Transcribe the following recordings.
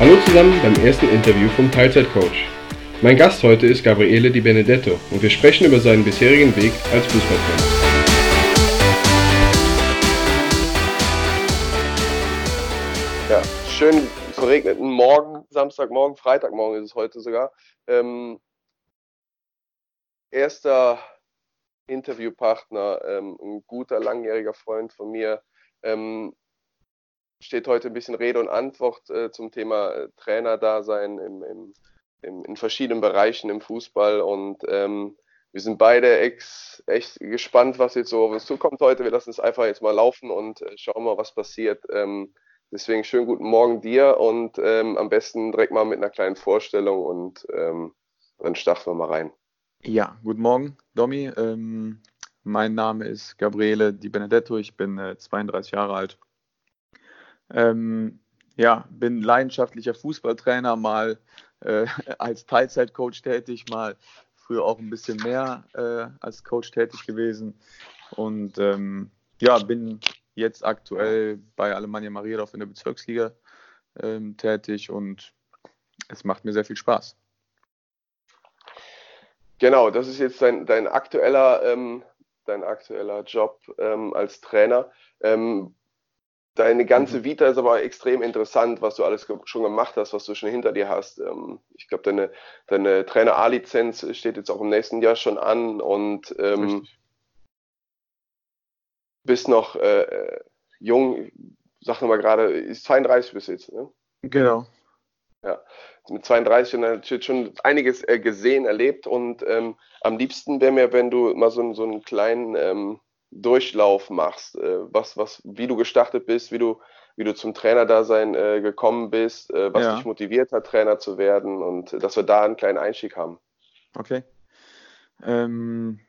Hallo zusammen beim ersten Interview vom Teilzeitcoach. Mein Gast heute ist Gabriele Di Benedetto und wir sprechen über seinen bisherigen Weg als Fußballtrainer. Ja, schön verregneten Morgen, Samstagmorgen, Freitagmorgen ist es heute sogar. Ähm, erster Interviewpartner, ähm, ein guter langjähriger Freund von mir, ähm, steht heute ein bisschen Rede und Antwort äh, zum Thema äh, Trainerdasein im, im, im, in verschiedenen Bereichen im Fußball und ähm, wir sind beide ex, echt gespannt, was jetzt so auf uns zukommt heute. Wir lassen es einfach jetzt mal laufen und äh, schauen mal, was passiert. Ähm, deswegen schönen guten Morgen dir und ähm, am besten direkt mal mit einer kleinen Vorstellung und ähm, dann starten wir mal rein. Ja, guten Morgen, Domi. Ähm, mein Name ist Gabriele Di Benedetto. Ich bin äh, 32 Jahre alt ähm, ja, bin leidenschaftlicher Fußballtrainer, mal äh, als Teilzeitcoach tätig, mal früher auch ein bisschen mehr äh, als Coach tätig gewesen. Und ähm, ja, bin jetzt aktuell bei Alemannia Mariadorf in der Bezirksliga ähm, tätig und es macht mir sehr viel Spaß. Genau, das ist jetzt dein, dein aktueller, ähm, dein aktueller Job ähm, als Trainer. Ähm, Deine ganze mhm. Vita ist aber extrem interessant, was du alles schon gemacht hast, was du schon hinter dir hast. Ähm, ich glaube, deine, deine Trainer A-Lizenz steht jetzt auch im nächsten Jahr schon an und ähm, bist noch äh, äh jung, sag nochmal gerade, ist 32 bis jetzt, ne? Genau. Ja, mit 32 und natürlich schon einiges äh, gesehen, erlebt und ähm, am liebsten wäre mir, wenn du mal so, so einen kleinen ähm, Durchlauf machst, äh, was, was, wie du gestartet bist, wie du, wie du zum Trainerdasein äh, gekommen bist, äh, was ja. dich motiviert hat, Trainer zu werden und dass wir da einen kleinen Einstieg haben. Okay. Ähm,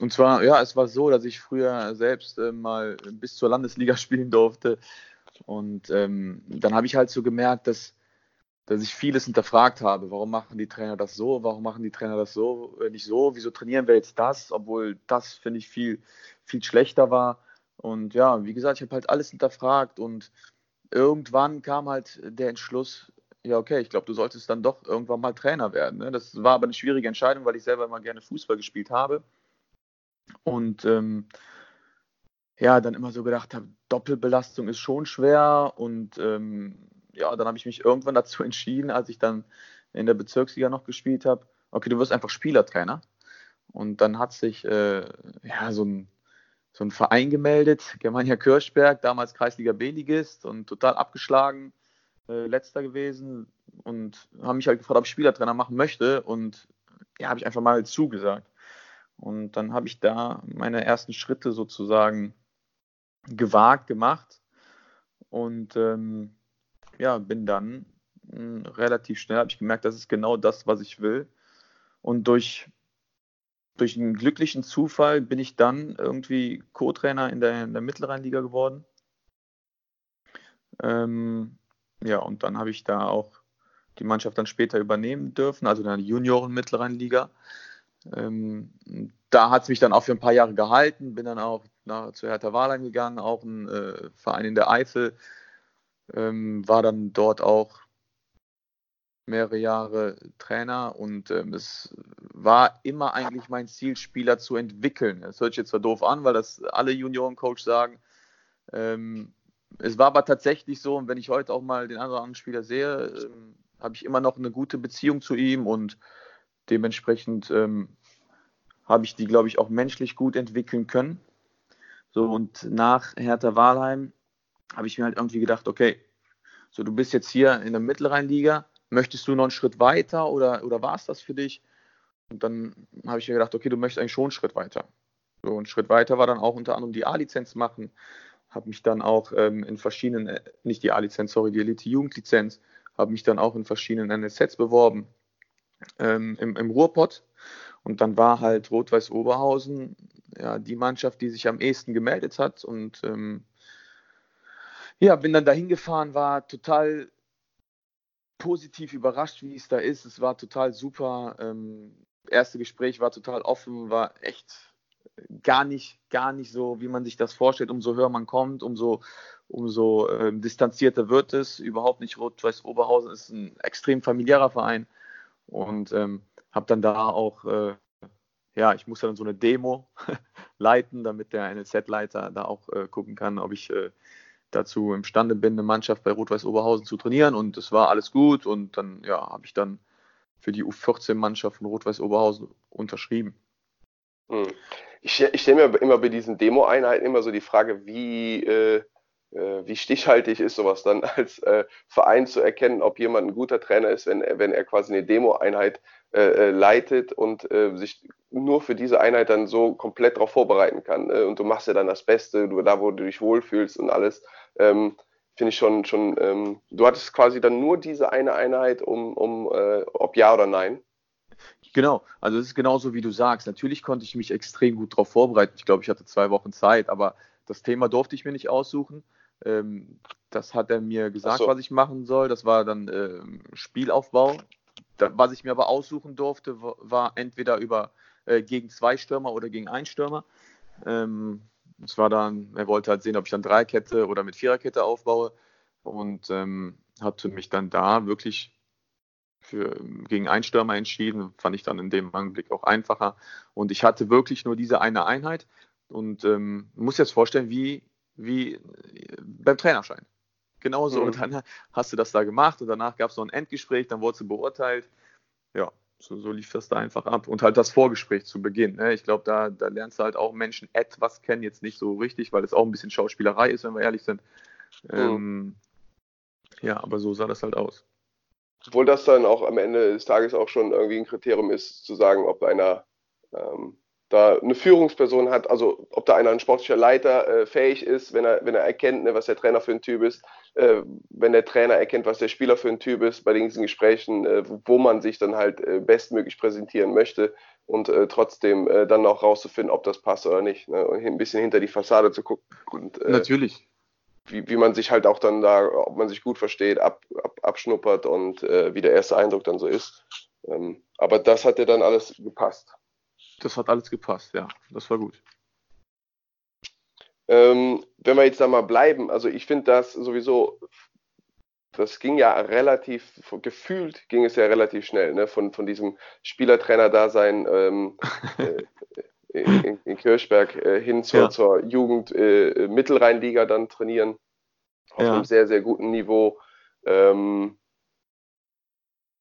und zwar, ja, es war so, dass ich früher selbst äh, mal bis zur Landesliga spielen durfte. Und ähm, dann habe ich halt so gemerkt, dass dass ich vieles hinterfragt habe. Warum machen die Trainer das so? Warum machen die Trainer das so, äh, nicht so? Wieso trainieren wir jetzt das? Obwohl das, finde ich, viel, viel schlechter war. Und ja, wie gesagt, ich habe halt alles hinterfragt und irgendwann kam halt der Entschluss, ja, okay, ich glaube, du solltest dann doch irgendwann mal Trainer werden. Ne? Das war aber eine schwierige Entscheidung, weil ich selber immer gerne Fußball gespielt habe. Und ähm, ja, dann immer so gedacht habe, Doppelbelastung ist schon schwer und ähm, ja, dann habe ich mich irgendwann dazu entschieden, als ich dann in der Bezirksliga noch gespielt habe, okay, du wirst einfach Spielertrainer. Und dann hat sich äh, ja, so, ein, so ein Verein gemeldet, Germania Kirchberg, damals Kreisliga B-Ligist und total abgeschlagen, äh, letzter gewesen und haben mich halt gefragt, ob ich Spielertrainer machen möchte und ja, habe ich einfach mal zugesagt. Und dann habe ich da meine ersten Schritte sozusagen gewagt gemacht und ähm, ja, bin dann mh, hm, relativ schnell, habe ich gemerkt, das ist genau das, was ich will. Und durch, durch einen glücklichen Zufall bin ich dann irgendwie Co-Trainer in der, in der Mittelrheinliga geworden. Ähm, ja, und dann habe ich da auch die Mannschaft dann später übernehmen dürfen, also in der Junioren-Mittelrheinliga. Ähm, da hat es mich dann auch für ein paar Jahre gehalten, bin dann auch nach, zu Hertha Wahlheim gegangen, auch ein äh, Verein in der Eifel, ähm, war dann dort auch mehrere Jahre Trainer und ähm, es war immer eigentlich mein Ziel, Spieler zu entwickeln. Das hört sich jetzt zwar doof an, weil das alle Juniorencoach sagen. Ähm, es war aber tatsächlich so, und wenn ich heute auch mal den anderen Spieler sehe, ähm, habe ich immer noch eine gute Beziehung zu ihm und dementsprechend ähm, habe ich die, glaube ich, auch menschlich gut entwickeln können. So, und nach Hertha Wahlheim habe ich mir halt irgendwie gedacht, okay, so du bist jetzt hier in der Mittelrheinliga, möchtest du noch einen Schritt weiter oder, oder war es das für dich? Und dann habe ich mir gedacht, okay, du möchtest eigentlich schon einen Schritt weiter. So, ein Schritt weiter war dann auch unter anderem die A-Lizenz machen, habe mich dann auch ähm, in verschiedenen, äh, nicht die A-Lizenz, sorry, die Elite-Jugendlizenz, habe mich dann auch in verschiedenen NSZs beworben ähm, im, im Ruhrpott. Und dann war halt Rot-Weiß Oberhausen ja, die Mannschaft, die sich am ehesten gemeldet hat. Und ähm, ja, bin dann dahin gefahren, war total positiv überrascht, wie es da ist. Es war total super. Ähm, erste Gespräch war total offen, war echt gar nicht, gar nicht so, wie man sich das vorstellt. Umso höher man kommt, umso, umso äh, distanzierter wird es. Überhaupt nicht Rot-Weiß Oberhausen ist ein extrem familiärer Verein und ähm, habe dann da auch, äh, ja, ich musste dann so eine Demo leiten, damit der NLZ-Leiter da auch äh, gucken kann, ob ich äh, dazu imstande bin, eine Mannschaft bei Rot-Weiß Oberhausen zu trainieren und es war alles gut und dann ja, habe ich dann für die U14-Mannschaft von Rot-Weiß Oberhausen unterschrieben. Hm. Ich, ich stelle mir immer bei diesen Demo-Einheiten immer so die Frage, wie, äh, äh, wie stichhaltig ist sowas dann als äh, Verein zu erkennen, ob jemand ein guter Trainer ist, wenn, wenn er quasi eine Demo-Einheit äh, äh, leitet und äh, sich nur für diese Einheit dann so komplett darauf vorbereiten kann. und du machst ja dann das Beste, du, da wo du dich wohlfühlst und alles. Ähm, Finde ich schon, schon ähm, du hattest quasi dann nur diese eine Einheit, um, um ob ja oder nein. Genau, also es ist genauso wie du sagst. Natürlich konnte ich mich extrem gut darauf vorbereiten. Ich glaube, ich hatte zwei Wochen Zeit, aber das Thema durfte ich mir nicht aussuchen. Ähm, das hat er mir gesagt, so. was ich machen soll. Das war dann ähm, Spielaufbau. Da, was ich mir aber aussuchen durfte, war entweder über äh, gegen zwei Stürmer oder gegen einen Stürmer. Ähm, das war dann, er wollte halt sehen, ob ich dann Dreikette oder mit Viererkette aufbaue und ähm, hatte mich dann da wirklich für, gegen einen Stürmer entschieden. Fand ich dann in dem Augenblick auch einfacher. Und ich hatte wirklich nur diese eine Einheit und ähm, muss jetzt vorstellen, wie, wie beim Trainerschein. Genauso. Mhm. Und dann hast du das da gemacht und danach gab es noch ein Endgespräch, dann wurdest du beurteilt. Ja, so, so, lief das da einfach ab. Und halt das Vorgespräch zu Beginn. Ne? Ich glaube, da, da lernst du halt auch Menschen etwas kennen, jetzt nicht so richtig, weil es auch ein bisschen Schauspielerei ist, wenn wir ehrlich sind. Mhm. Ähm, ja, aber so sah das halt aus. Obwohl das dann auch am Ende des Tages auch schon irgendwie ein Kriterium ist, zu sagen, ob einer ähm, da eine Führungsperson hat, also ob da einer ein sportlicher Leiter äh, fähig ist, wenn er, wenn er erkennt, ne, was der Trainer für ein Typ ist, äh, wenn der Trainer erkennt, was der Spieler für ein Typ ist, bei diesen Gesprächen, äh, wo man sich dann halt äh, bestmöglich präsentieren möchte und äh, trotzdem äh, dann auch rauszufinden, ob das passt oder nicht. Ne, und ein bisschen hinter die Fassade zu gucken. Und, Natürlich wie, wie man sich halt auch dann da, ob man sich gut versteht, ab, ab, abschnuppert und äh, wie der erste Eindruck dann so ist. Ähm, aber das hat ja dann alles gepasst. Das hat alles gepasst, ja. Das war gut. Ähm, wenn wir jetzt da mal bleiben, also ich finde das sowieso, das ging ja relativ, gefühlt ging es ja relativ schnell, ne? von, von diesem Spielertrainer-Dasein ähm, äh, in, in Kirchberg äh, hin zur, ja. zur Jugend äh, Mittelrheinliga dann trainieren. Auf ja. einem sehr, sehr guten Niveau. Ähm,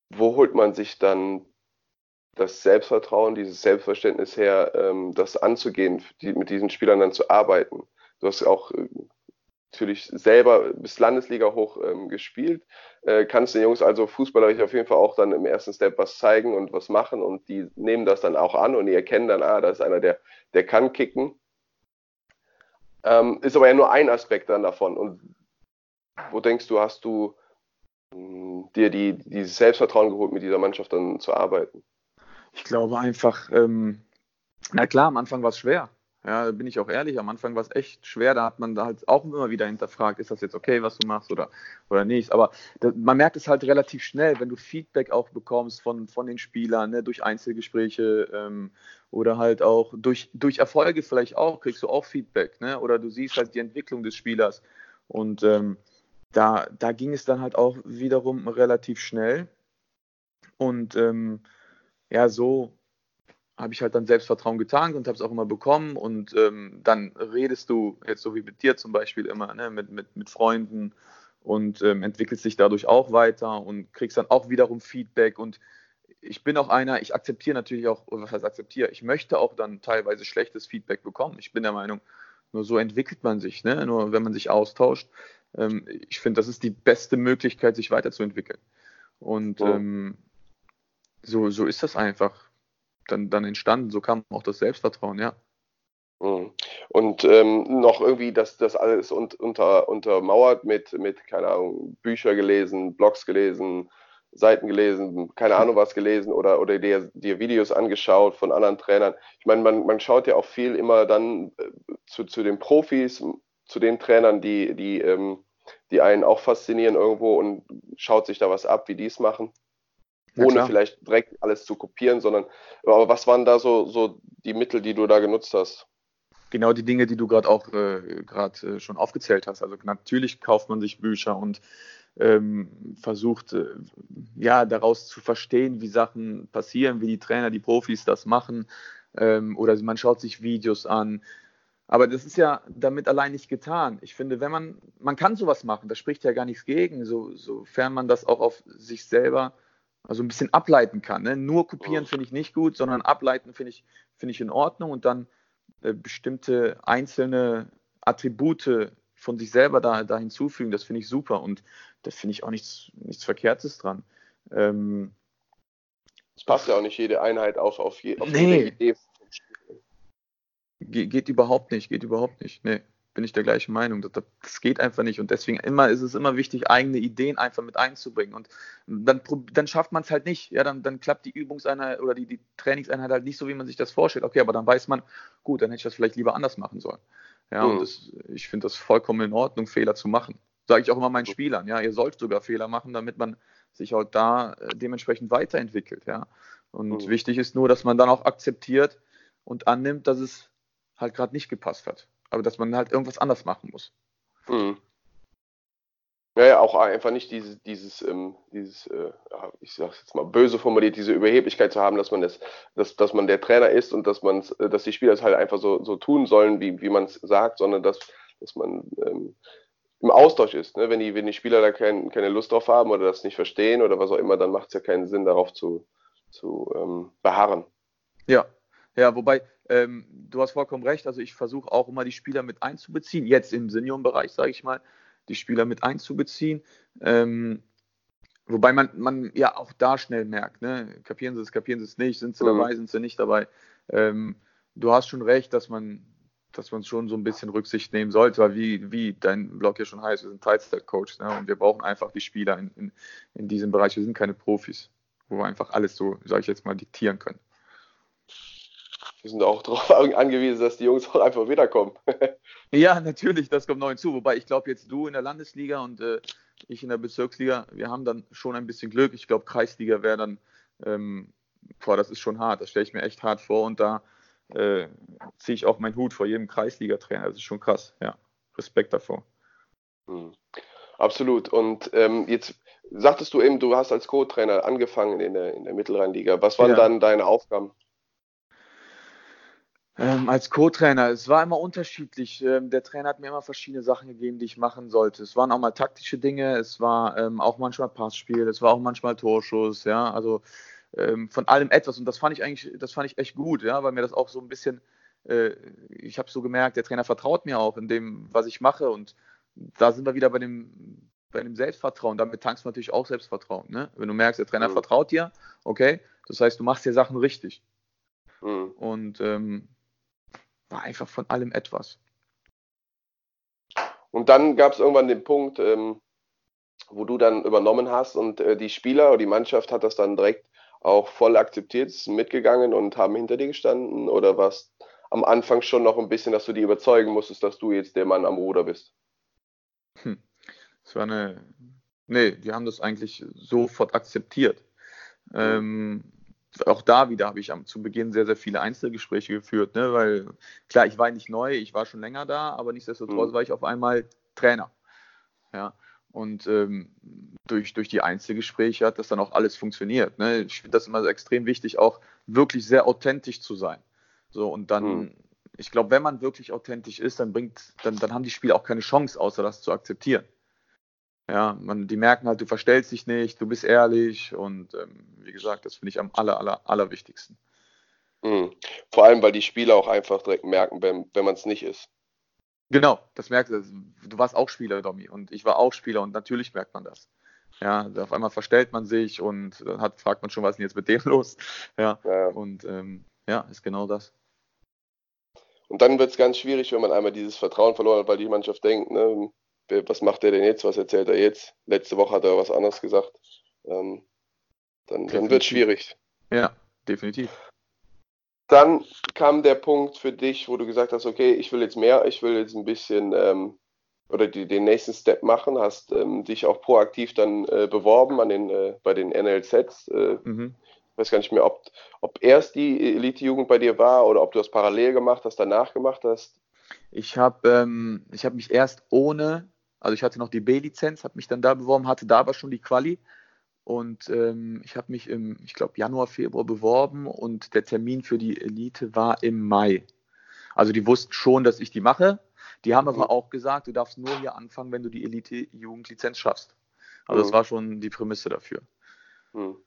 wo holt man sich dann das Selbstvertrauen, dieses Selbstverständnis her, ähm, das anzugehen, die, mit diesen Spielern dann zu arbeiten? Du hast auch äh, natürlich selber bis Landesliga hoch ähm, gespielt. Äh, kannst den Jungs also fußballerisch auf jeden Fall auch dann im ersten Step was zeigen und was machen und die nehmen das dann auch an und die erkennen dann, ah, da ist einer, der, der kann kicken. Ähm, ist aber ja nur ein Aspekt dann davon. Und wo denkst du, hast du mh, hm, dir die, dieses Selbstvertrauen geholt, mit dieser Mannschaft dann zu arbeiten? Ich glaube einfach, ähm, na klar, am Anfang war es schwer. Ja, bin ich auch ehrlich, am Anfang war es echt schwer, da hat man da halt auch immer wieder hinterfragt, ist das jetzt okay, was du machst oder, oder nicht. Aber das, man merkt es halt relativ schnell, wenn du Feedback auch bekommst von, von den Spielern, ne, durch Einzelgespräche ähm, oder halt auch durch, durch Erfolge vielleicht auch, kriegst du auch Feedback, ne? Oder du siehst halt die Entwicklung des Spielers. Und ähm, da, da ging es dann halt auch wiederum relativ schnell. Und ähm, ja, so habe ich halt dann Selbstvertrauen getankt und habe es auch immer bekommen. Und ähm, dann redest du, jetzt so wie mit dir zum Beispiel immer, ne, mit, mit, mit Freunden und ähm, entwickelst dich dadurch auch weiter und kriegst dann auch wiederum Feedback. Und ich bin auch einer, ich akzeptiere natürlich auch, was heißt akzeptiere, ich möchte auch dann teilweise schlechtes Feedback bekommen. Ich bin der Meinung, nur so entwickelt man sich, ne? nur wenn man sich austauscht. Ähm, ich finde, das ist die beste Möglichkeit, sich weiterzuentwickeln. Und oh. ähm, so, so ist das einfach dann, dann entstanden. So kam auch das Selbstvertrauen, ja. Mhm. Und ähm, noch irgendwie das, das alles un, unter, untermauert mit, mit, keine Ahnung, Bücher gelesen, Blogs gelesen, Seiten gelesen, keine Ahnung was gelesen oder, oder dir, dir Videos angeschaut von anderen Trainern. Ich meine, man, man schaut ja auch viel immer dann äh, zu, zu den Profis, zu den Trainern, die, die, ähm, die einen auch faszinieren irgendwo und schaut sich da was ab, wie die es machen ohne vielleicht direkt alles zu kopieren, sondern aber was waren da so, so die Mittel, die du da genutzt hast? genau die Dinge, die du gerade auch äh, gerade äh, schon aufgezählt hast. Also natürlich kauft man sich Bücher und ähm, versucht, äh, ja, daraus zu verstehen, wie Sachen passieren, wie die Trainer, die Profis das machen. Ähm, oder man schaut sich Videos an. Aber das ist ja damit allein nicht getan. Ich finde, wenn man, man kann sowas machen, da spricht ja gar nichts gegen, so, sofern man das auch auf sich selber also ein bisschen ableiten kann. Ne? Nur kopieren finde ich nicht gut, sondern ableiten finde ich, find ich in Ordnung und dann äh, bestimmte einzelne Attribute von sich selber da, da hinzufügen, das finde ich super und da finde ich auch nichts, nichts Verkehrtes dran. Ähm, es passt ja auch nicht jede Einheit auf, auf, je, auf nee. jede Idee. Ge geht überhaupt nicht, geht überhaupt nicht. Nee, bin ich der gleichen Meinung. Das, das, geht einfach nicht. Und deswegen immer ist es immer wichtig, eigene Ideen einfach mit einzubringen. Und dann, dann schafft man es halt nicht. Ja, dann, dann klappt die Übungseinheit oder die, die Trainingseinheit halt nicht so, wie man sich das vorstellt. Okay, aber dann weiß man, gut, dann hätte ich das vielleicht lieber anders machen sollen. Ja, mhm. und das, ich finde das vollkommen in Ordnung, Fehler zu machen. Sage ich auch immer meinen Spielern. Ja, ihr sollt sogar Fehler machen, damit man sich auch da äh, dementsprechend weiterentwickelt. Ja. Und mhm. wichtig ist nur, dass man dann auch akzeptiert und annimmt, dass es halt gerade nicht gepasst hat aber dass man halt irgendwas anders machen muss. Mhm. Ja, auch einfach nicht dieses, dieses, ähm, dieses äh, ich sag's jetzt mal böse formuliert, diese Überheblichkeit zu haben, dass man das, dass, dass man der Trainer ist und dass man äh, dass die Spieler es halt einfach so, so tun sollen, wie, wie man es sagt, sondern dass, dass man ähm, im Austausch ist. Ne? Wenn, die, wenn die Spieler da kein, keine Lust drauf haben oder das nicht verstehen oder was auch immer, dann macht es ja keinen Sinn, darauf zu, zu ähm, beharren. Ja, ja, wobei, ähm, du hast vollkommen recht. Also ich versuche auch immer die Spieler mit einzubeziehen. Jetzt im Seniorenbereich, sage ich mal, die Spieler mit einzubeziehen. Ähm, wobei man, man ja auch da schnell merkt, ne? kapieren sie es, kapieren sie es nicht, sind sie mhm. dabei, sind sie nicht dabei. Ähm, du hast schon recht, dass man dass man schon so ein bisschen Rücksicht nehmen sollte, weil wie, wie dein Blog ja schon heißt, wir sind Teilzeit-Coach ne? und wir brauchen einfach die Spieler in, in, in diesem Bereich. Wir sind keine Profis, wo wir einfach alles so, sage ich jetzt mal, diktieren können wir sind auch darauf angewiesen, dass die Jungs auch einfach wiederkommen. ja, natürlich, das kommt neu hinzu. Wobei ich glaube, jetzt du in der Landesliga und äh, ich in der Bezirksliga, wir haben dann schon ein bisschen Glück. Ich glaube, Kreisliga wäre dann, ähm, boah, das ist schon hart. Das stelle ich mir echt hart vor und da äh, ziehe ich auch meinen Hut vor jedem Kreisliga-Trainer. Das ist schon krass, ja. Respekt davor. Mhm. Absolut. Und ähm, jetzt sagtest du eben, du hast als Co-Trainer angefangen in der, in der Mittelrheinliga. Was waren ja. dann deine Aufgaben? Ähm, als Co-Trainer, es war immer unterschiedlich. Ähm, der Trainer hat mir immer verschiedene Sachen gegeben, die ich machen sollte. Es waren auch mal taktische Dinge, es war ähm, auch manchmal Passspiel, es war auch manchmal Torschuss, ja, also ähm, von allem etwas. Und das fand ich eigentlich, das fand ich echt gut, ja, weil mir das auch so ein bisschen, äh, ich habe so gemerkt, der Trainer vertraut mir auch in dem, was ich mache. Und da sind wir wieder bei dem, bei dem Selbstvertrauen. Damit tankst du natürlich auch Selbstvertrauen. Ne? Wenn du merkst, der Trainer mhm. vertraut dir, okay, das heißt, du machst dir Sachen richtig. Mhm. Und ähm, war einfach von allem etwas. Und dann gab es irgendwann den Punkt, ähm, wo du dann übernommen hast und äh, die Spieler oder die Mannschaft hat das dann direkt auch voll akzeptiert, sind mitgegangen und haben hinter dir gestanden oder war es am Anfang schon noch ein bisschen, dass du die überzeugen musstest, dass du jetzt der Mann am Ruder bist? Hm. Das war eine, nee, die haben das eigentlich sofort akzeptiert. Mhm. Ähm, auch da wieder habe ich am, zu Beginn sehr, sehr viele Einzelgespräche geführt, ne? weil klar, ich war nicht neu, ich war schon länger da, aber nichtsdestotrotz mhm. war ich auf einmal Trainer. Ja. Und ähm, durch, durch die Einzelgespräche hat das dann auch alles funktioniert. Ne? Ich finde das immer extrem wichtig, auch wirklich sehr authentisch zu sein. So, und dann, mhm. ich glaube, wenn man wirklich authentisch ist, dann bringt, dann, dann haben die Spieler auch keine Chance, außer das zu akzeptieren. Ja, man, die merken halt, du verstellst dich nicht, du bist ehrlich und ähm, wie gesagt, das finde ich am aller, aller, allerwichtigsten. Mhm. Vor allem, weil die Spieler auch einfach direkt merken, wenn, wenn man es nicht ist. Genau, das merkt du. Du warst auch Spieler, Domi, und ich war auch Spieler und natürlich merkt man das. Ja, auf einmal verstellt man sich und dann hat, fragt man schon, was ist denn jetzt mit dem los? Ja, ja. und ähm, ja, ist genau das. Und dann wird es ganz schwierig, wenn man einmal dieses Vertrauen verloren hat, weil die Mannschaft denkt, ne, was macht er denn jetzt, was erzählt er jetzt? Letzte Woche hat er was anderes gesagt. Ähm, dann, dann wird es schwierig. Ja, definitiv. Dann kam der Punkt für dich, wo du gesagt hast, okay, ich will jetzt mehr, ich will jetzt ein bisschen ähm, oder die, den nächsten Step machen, hast ähm, dich auch proaktiv dann äh, beworben an den, äh, bei den NLZs. Äh, mhm. Ich weiß gar nicht mehr, ob, ob erst die Elite-Jugend bei dir war oder ob du das parallel gemacht hast, danach gemacht hast. Ich habe ähm, hab mich erst ohne, also ich hatte noch die B-Lizenz, habe mich dann da beworben, hatte da aber schon die Quali und ähm, ich habe mich im, ich glaube, Januar, Februar beworben und der Termin für die Elite war im Mai. Also die wussten schon, dass ich die mache. Die haben aber mhm. auch gesagt, du darfst nur hier anfangen, wenn du die Elite-Jugendlizenz schaffst. Also das mhm. war schon die Prämisse dafür. Mhm.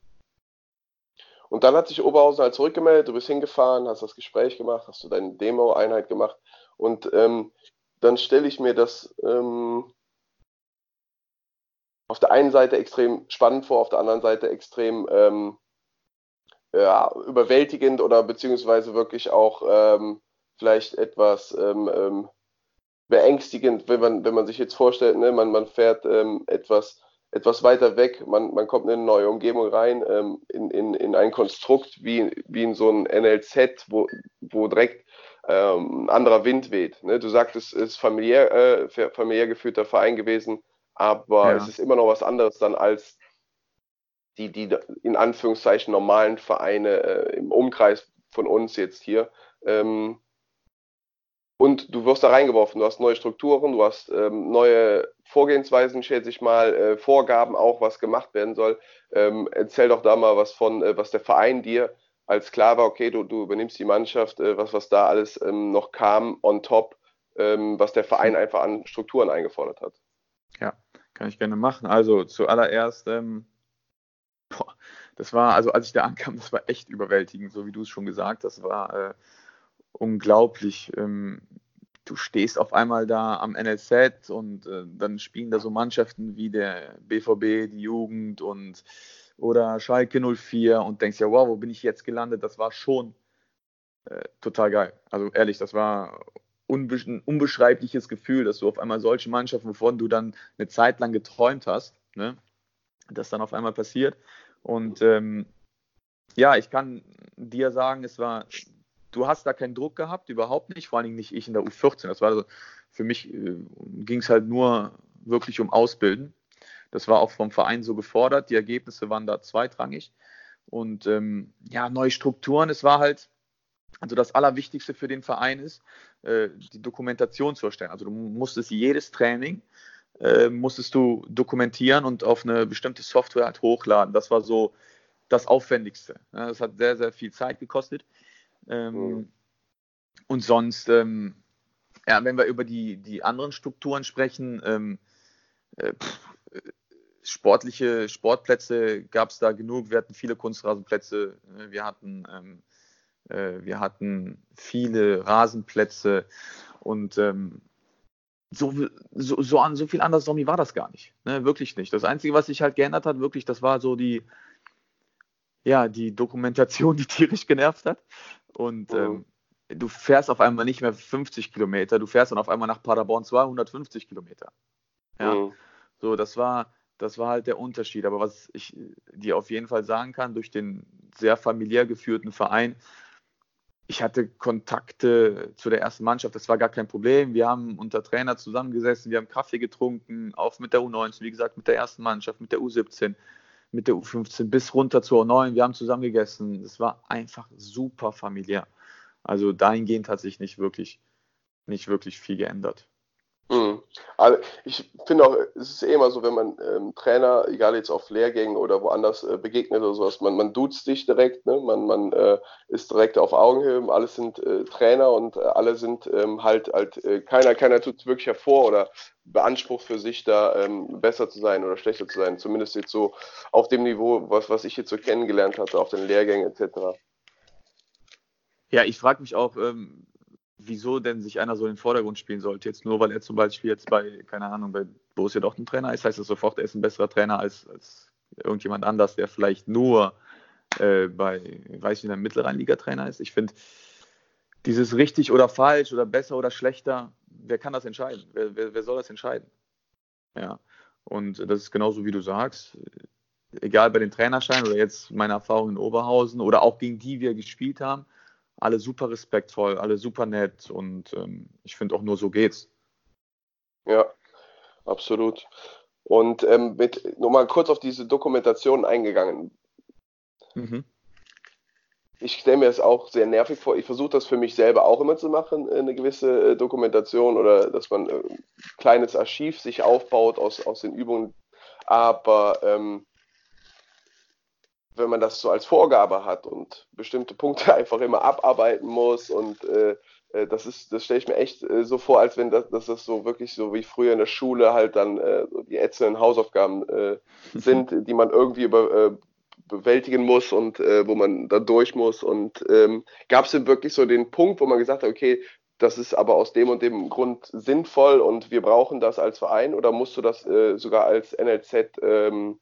Und dann hat sich Oberhausen halt zurückgemeldet, du bist hingefahren, hast das Gespräch gemacht, hast du deine Demo-Einheit gemacht und ähm, dann stelle ich mir das ähm, auf der einen Seite extrem spannend vor, auf der anderen Seite extrem ähm, ja, überwältigend oder beziehungsweise wirklich auch ähm, vielleicht etwas ähm, ähm, beängstigend, wenn man, wenn man sich jetzt vorstellt, ne, man, man fährt ähm, etwas, etwas weiter weg, man, man kommt in eine neue Umgebung rein, ähm, in, in, in ein Konstrukt wie, wie in so ein NLZ, wo, wo direkt ein anderer Wind weht. Ne? Du sagtest, es ist familiär, äh, familiär geführter Verein gewesen aber ja. es ist immer noch was anderes dann als die, die in Anführungszeichen normalen Vereine äh, im Umkreis von uns jetzt hier. Ähm, und du wirst da reingeworfen, du hast neue Strukturen, du hast ähm, neue Vorgehensweisen, schätze ich mal, äh, Vorgaben auch, was gemacht werden soll. Ähm, erzähl doch da mal was von, äh, was der Verein dir als klar war, okay, du, du übernimmst die Mannschaft, äh, was, was da alles ähm, noch kam on top, ähm, was der Verein einfach an Strukturen eingefordert hat. Ja, kann ich gerne machen. Also zuallererst, ähm, boah, das war, also als ich da ankam, das war echt überwältigend, so wie du es schon gesagt hast, war äh, unglaublich. Ähm, du stehst auf einmal da am NLZ und äh, dann spielen da so Mannschaften wie der BVB, die Jugend und oder Schalke 04 und denkst ja, wow, wo bin ich jetzt gelandet? Das war schon äh, total geil. Also ehrlich, das war ein unbeschreibliches Gefühl, dass du auf einmal solche Mannschaften, wovon du dann eine Zeit lang geträumt hast, ne, das dann auf einmal passiert. Und ähm, ja, ich kann dir sagen, es war, du hast da keinen Druck gehabt, überhaupt nicht, vor allen Dingen nicht ich in der U14. Das war also, für mich äh, ging es halt nur wirklich um Ausbilden. Das war auch vom Verein so gefordert. Die Ergebnisse waren da zweitrangig. Und ähm, ja, neue Strukturen. Es war halt, also das Allerwichtigste für den Verein ist, äh, die Dokumentation zu erstellen. Also du musstest jedes Training äh, musstest du dokumentieren und auf eine bestimmte Software halt hochladen. Das war so das Aufwendigste. Das hat sehr, sehr viel Zeit gekostet. Mhm. Und sonst, ähm, ja, wenn wir über die, die anderen Strukturen sprechen, ähm, äh, sportliche Sportplätze gab es da genug. Wir hatten viele Kunstrasenplätze. Wir hatten ähm, äh, wir hatten viele Rasenplätze und ähm, so, so, so, an, so viel anders Zombie war das gar nicht. Ne? Wirklich nicht. Das Einzige, was sich halt geändert hat, wirklich, das war so die, ja, die Dokumentation, die tierisch genervt hat. Und mhm. ähm, du fährst auf einmal nicht mehr 50 Kilometer, du fährst dann auf einmal nach Paderborn 250 Kilometer. Ja. Mhm. So, das war, das war halt der Unterschied. Aber was ich dir auf jeden Fall sagen kann, durch den sehr familiär geführten Verein, ich hatte Kontakte zu der ersten Mannschaft, das war gar kein Problem. Wir haben unter Trainer zusammengesessen, wir haben Kaffee getrunken, auch mit der U19, wie gesagt, mit der ersten Mannschaft, mit der U17, mit der U15 bis runter zur U9. Wir haben zusammen gegessen. Es war einfach super familiär. Also dahingehend hat sich nicht wirklich, nicht wirklich viel geändert. Mhm. Also ich finde auch, es ist eh immer so, wenn man ähm, Trainer, egal jetzt auf Lehrgängen oder woanders äh, begegnet oder sowas, man, man duzt sich direkt, ne? man, man äh, ist direkt auf Augenhöhe, alles sind äh, Trainer und äh, alle sind ähm, halt, halt äh, keiner, keiner tut es wirklich hervor oder beansprucht für sich da ähm, besser zu sein oder schlechter zu sein, zumindest jetzt so auf dem Niveau, was, was ich jetzt so kennengelernt hatte, auf den Lehrgängen etc. Ja, ich frage mich auch, ähm, wieso denn sich einer so in den Vordergrund spielen sollte. Jetzt nur, weil er zum Beispiel jetzt bei, keine Ahnung, bei Borussia Dortmund Trainer ist, heißt das sofort, er ist ein besserer Trainer als, als irgendjemand anders, der vielleicht nur äh, bei, weiß ich nicht, einem Mittelrheinliga-Trainer ist. Ich finde, dieses richtig oder falsch oder besser oder schlechter, wer kann das entscheiden? Wer, wer, wer soll das entscheiden? Ja, und das ist genauso, wie du sagst. Egal bei den Trainerscheinen oder jetzt meine Erfahrung in Oberhausen oder auch gegen die wir gespielt haben, alle super respektvoll, alle super nett und ähm, ich finde auch nur so geht's. Ja, absolut. Und ähm, mit nochmal kurz auf diese Dokumentation eingegangen. Mhm. ich stelle mir das auch sehr nervig vor. Ich versuche das für mich selber auch immer zu machen, äh, eine gewisse äh, Dokumentation oder dass man ein äh, kleines Archiv sich aufbaut aus, aus den Übungen. Aber ähm, wenn man das so als Vorgabe hat und bestimmte Punkte einfach immer abarbeiten muss und äh, äh, das ist, das stelle ich mir echt äh, so vor, als wenn das, dass das so wirklich so wie früher in der Schule halt dann äh, die ätzenden Hausaufgaben äh, sind, die man irgendwie über, äh, bewältigen muss und wo man da durch muss. Und ähm, gab es denn wirklich so den Punkt, wo man gesagt hat, okay, das ist aber aus dem und dem Grund sinnvoll und wir brauchen das als Verein oder musst du das sogar als NLZ ähm,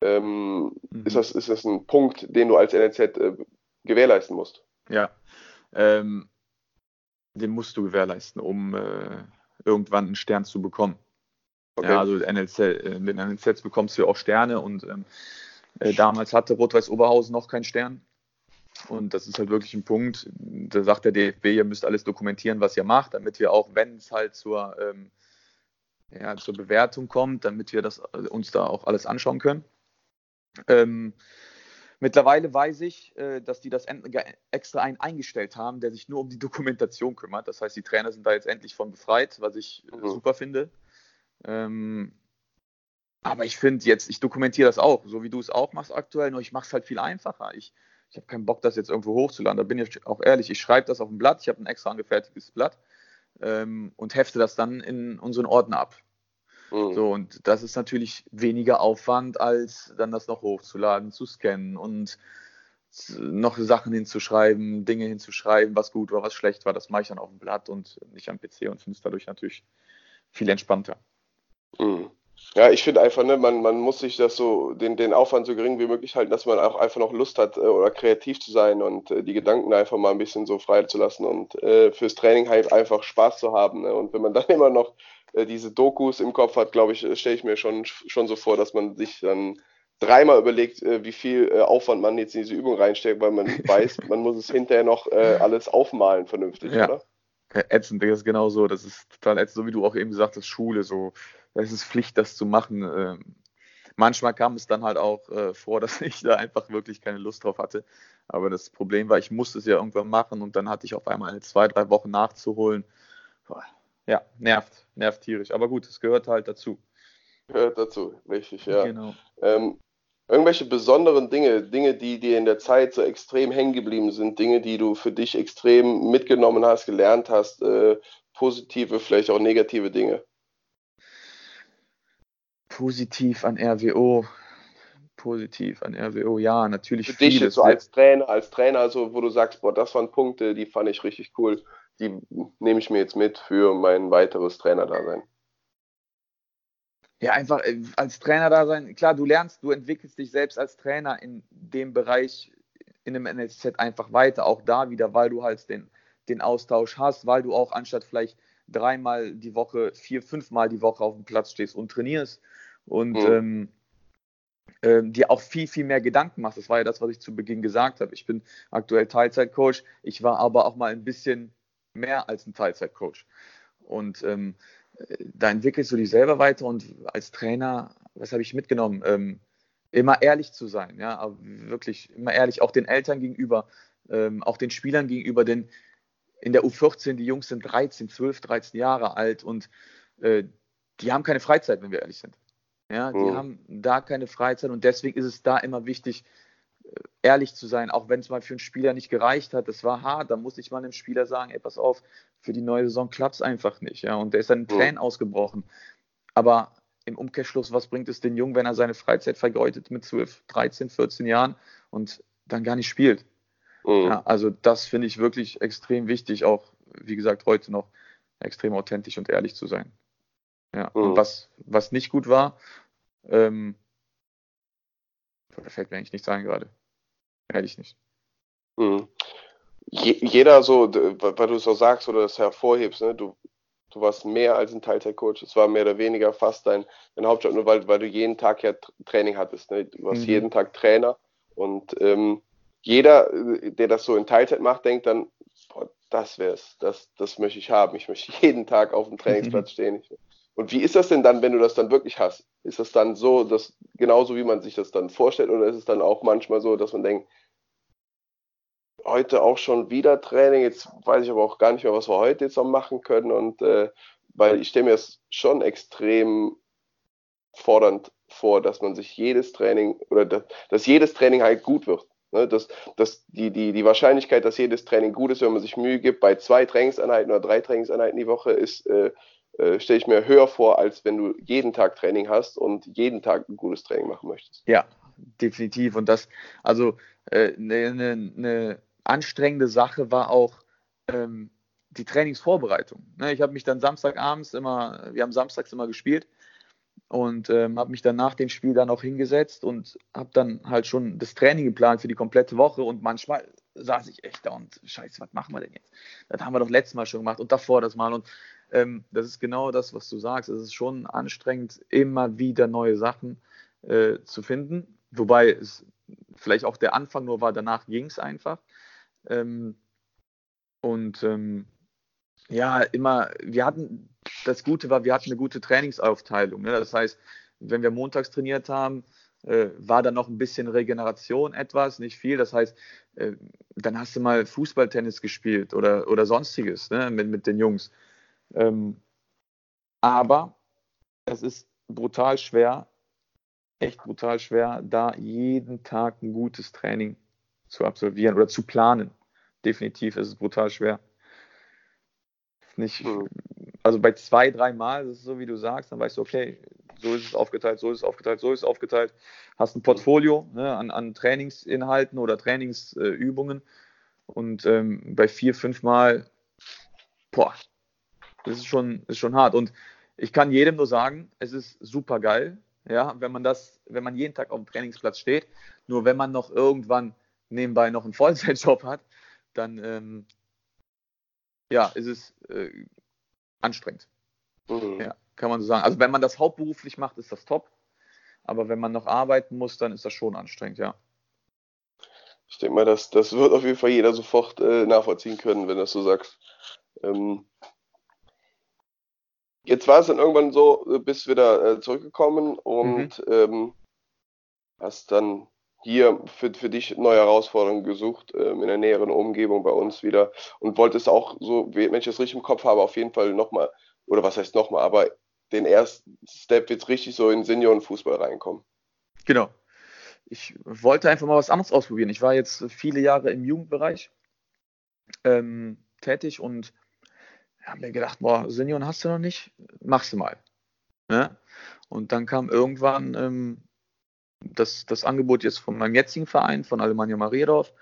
ähm, mhm. ist, das, ist das ein Punkt, den du als NLZ gewährleisten musst? Ja, ähm, den musst du gewährleisten, um äh, irgendwann einen Stern zu bekommen. Okay. Ja, also NLZ, äh, mit NLZ bekommst du auch Sterne und ähm, äh, damals hatte Rot-Weiß Oberhausen noch keinen Stern. Und das ist halt wirklich ein Punkt, da sagt der DFB, ihr müsst alles dokumentieren, was ihr macht, damit wir auch, wenn es halt zur, ähm, ja, zur Bewertung kommt, damit wir das, äh, uns da auch alles anschauen können. Ähm, Mittlerweile weiß ich, äh, dass die das extra einen eingestellt haben, der sich nur um die Dokumentation kümmert. Das heißt, die Trainer sind da jetzt endlich von befreit, was ich äh, mhm. super finde. Ähm, aber ich finde jetzt, ich dokumentiere das auch, so wie du es auch machst aktuell, nur ich mache es halt viel einfacher. Ich, ich habe keinen Bock, das jetzt irgendwo hochzuladen. Da bin ich auch ehrlich, ich schreibe das auf ein Blatt, ich habe ein extra angefertigtes Blatt ähm, und hefte das dann in unseren Ordner ab. Mhm. So, und das ist natürlich weniger Aufwand, als dann das noch hochzuladen, zu scannen und noch Sachen hinzuschreiben, Dinge hinzuschreiben, was gut war, was schlecht war. Das mache ich dann auf dem Blatt und nicht am PC und finde es dadurch natürlich viel entspannter. Mhm. Ja, ich finde einfach, ne, man, man muss sich das so, den, den Aufwand so gering wie möglich halten, dass man auch einfach noch Lust hat äh, oder kreativ zu sein und äh, die Gedanken einfach mal ein bisschen so frei zu lassen und äh, fürs Training halt einfach Spaß zu haben. Ne? Und wenn man dann immer noch äh, diese Dokus im Kopf hat, glaube ich, äh, stelle ich mir schon, schon so vor, dass man sich dann dreimal überlegt, äh, wie viel Aufwand man jetzt in diese Übung reinsteckt, weil man weiß, man muss es hinterher noch alles aufmalen vernünftig, ja. oder? Ätzend, das ist genau so. Das ist total ätzend, so wie du auch eben gesagt hast, Schule, so, es ist Pflicht, das zu machen. Ähm, manchmal kam es dann halt auch vor, dass ich da einfach wirklich keine Lust drauf hatte. Aber das Problem war, ich musste es ja irgendwann machen und dann hatte ich auf einmal zwei, drei Wochen nachzuholen. Ja, nervt, nervt tierisch. Aber gut, es gehört halt dazu. Gehört dazu, richtig, ja. Genau. Ähm, irgendwelche besonderen Dinge, Dinge, die dir in der Zeit so extrem hängen geblieben sind, Dinge, die du für dich extrem mitgenommen hast, gelernt hast, äh, positive, vielleicht auch negative Dinge? Positiv an RWO. Positiv an RWO, ja, natürlich. Für dich jetzt so als Trainer, als Trainer, also wo du sagst, boah, das waren Punkte, die fand ich richtig cool die nehme ich mir jetzt mit für mein weiteres Trainerdasein. Ja, einfach äh, als Trainer da sein. Klar, du lernst, du entwickelst dich selbst als Trainer in dem Bereich in einem NLZ einfach weiter. Auch da wieder, weil du halt den, den Austausch hast, weil du auch anstatt vielleicht dreimal die Woche, vier, fünfmal die Woche auf dem Platz stehst und trainierst und mhm. ähm, äh, dir auch viel, viel mehr Gedanken machst. Das war ja das, was ich zu Beginn gesagt habe. Ich bin aktuell Teilzeitcoach. Ich war aber auch mal ein bisschen mehr als ein Teilzeitcoach. Und ähm, da entwickelst du dich selber weiter und als Trainer, was habe ich mitgenommen? Ähm, immer ehrlich zu sein, ja, wirklich immer ehrlich, auch den Eltern gegenüber, ähm, auch den Spielern gegenüber, denn in der U14, die Jungs sind 13, 12, 13 Jahre alt und äh, die haben keine Freizeit, wenn wir ehrlich sind. Ja, die mhm. haben da keine Freizeit und deswegen ist es da immer wichtig, ehrlich zu sein, auch wenn es mal für einen Spieler nicht gereicht hat. Das war hart, da musste ich mal einem Spieler sagen, ey, pass auf, für die neue Saison klappt es einfach nicht. Ja? Und der ist dann in Tränen mhm. ausgebrochen. Aber im Umkehrschluss, was bringt es den Jungen, wenn er seine Freizeit vergeudet mit 12, 13, 14 Jahren und dann gar nicht spielt? Mhm. Ja, also das finde ich wirklich extrem wichtig, auch wie gesagt heute noch extrem authentisch und ehrlich zu sein. Ja, mhm. und was, was nicht gut war, ähm, da fällt mir eigentlich nichts ein gerade. Ehrlich nicht. Mhm. Je, jeder so, weil du es so sagst oder das hervorhebst, ne? du, du warst mehr als ein Teilzeitcoach. Es war mehr oder weniger fast dein, dein Hauptjob, nur weil, weil du jeden Tag ja Training hattest. Ne? Du warst mhm. jeden Tag Trainer und ähm, jeder, der das so in Teilzeit macht, denkt dann, boah, das wär's, das, das möchte ich haben. Ich möchte jeden Tag auf dem Trainingsplatz stehen. Ich, und wie ist das denn dann, wenn du das dann wirklich hast? Ist das dann so, dass genauso wie man sich das dann vorstellt, oder ist es dann auch manchmal so, dass man denkt, heute auch schon wieder Training. Jetzt weiß ich aber auch gar nicht mehr, was wir heute jetzt noch machen können. Und äh, weil ich stelle mir es schon extrem fordernd vor, dass man sich jedes Training oder dass, dass jedes Training halt gut wird. Ne, dass, dass die, die, die Wahrscheinlichkeit, dass jedes Training gut ist, wenn man sich Mühe gibt, bei zwei Trainingseinheiten oder drei Trainingseinheiten die Woche, ist, äh, äh, stelle ich mir höher vor, als wenn du jeden Tag Training hast und jeden Tag ein gutes Training machen möchtest. Ja, definitiv. Und das, also eine äh, ne, ne, ne anstrengende Sache war auch ähm, die Trainingsvorbereitung. Ne, ich habe mich dann Samstagabends immer, wir haben samstags immer gespielt und ähm, habe mich dann nach dem Spiel dann auch hingesetzt und habe dann halt schon das Training geplant für die komplette Woche und manchmal saß ich echt da und scheiße, was machen wir denn jetzt? Das haben wir doch letztes Mal schon gemacht und davor das Mal und ähm, das ist genau das, was du sagst. Es ist schon anstrengend, immer wieder neue Sachen äh, zu finden, wobei es vielleicht auch der Anfang nur war, danach ging es einfach. Ähm, und ähm, ja, immer, wir hatten, das Gute war, wir hatten eine gute Trainingsaufteilung. Ne? Das heißt, wenn wir montags trainiert haben, äh, war da noch ein bisschen Regeneration etwas, nicht viel. Das heißt, äh, dann hast du mal Fußballtennis gespielt oder, oder sonstiges ne? mit, mit den Jungs. Ähm, aber es ist brutal schwer, echt brutal schwer, da jeden Tag ein gutes Training zu absolvieren oder zu planen. Definitiv ist es brutal schwer. Nicht, hm. also bei zwei, drei Mal ist es so, wie du sagst, dann weißt du, okay, so ist es aufgeteilt, so ist es aufgeteilt, so ist es aufgeteilt. Hast ein Portfolio ne, an, an, Trainingsinhalten oder Trainingsübungen und ähm, bei vier, fünf Mal, boah, das ist schon, ist schon hart. Und ich kann jedem nur sagen, es ist super geil, ja, wenn man das, wenn man jeden Tag auf dem Trainingsplatz steht. Nur wenn man noch irgendwann nebenbei noch einen Vollzeitjob hat, dann ähm, ja, ist es äh, anstrengend. Mhm. Ja, kann man so sagen. Also wenn man das hauptberuflich macht, ist das top. Aber wenn man noch arbeiten muss, dann ist das schon anstrengend, ja. Ich denke mal, das, das wird auf jeden Fall jeder sofort äh, nachvollziehen können, wenn du das so sagst. Ähm, jetzt war es dann irgendwann so, äh, bist wieder äh, zurückgekommen und mhm. ähm, hast dann hier für, für dich neue Herausforderungen gesucht, ähm, in der näheren Umgebung bei uns wieder und wolltest auch so, wenn ich das richtig im Kopf habe, auf jeden Fall nochmal, oder was heißt nochmal, aber den ersten Step jetzt richtig so in Seniorenfußball reinkommen. Genau. Ich wollte einfach mal was anderes ausprobieren. Ich war jetzt viele Jahre im Jugendbereich ähm, tätig und habe mir gedacht, boah, Senioren hast du noch nicht, machst du mal. Ne? Und dann kam irgendwann ähm, das, das Angebot jetzt von meinem jetzigen Verein, von Alemannia Mariedorf,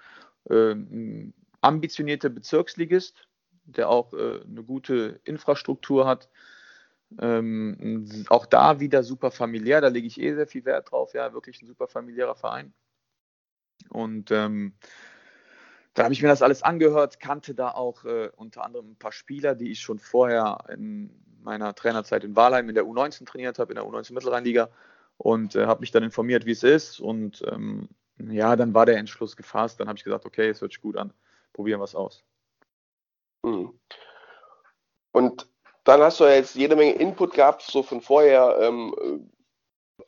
äh, ambitionierter Bezirksligist, der auch äh, eine gute Infrastruktur hat. Ähm, auch da wieder super familiär, da lege ich eh sehr viel Wert drauf, ja, wirklich ein super familiärer Verein. Und ähm, da habe ich mir das alles angehört, kannte da auch äh, unter anderem ein paar Spieler, die ich schon vorher in meiner Trainerzeit in Walheim in der U19 trainiert habe, in der U19 Mittelrheinliga und äh, habe mich dann informiert, wie es ist. Und ähm, ja, dann war der Entschluss gefasst. Dann habe ich gesagt, okay, es hört sich gut an, probieren wir es aus. Mhm. Und dann hast du ja jetzt jede Menge Input gehabt, so von vorher. Ähm,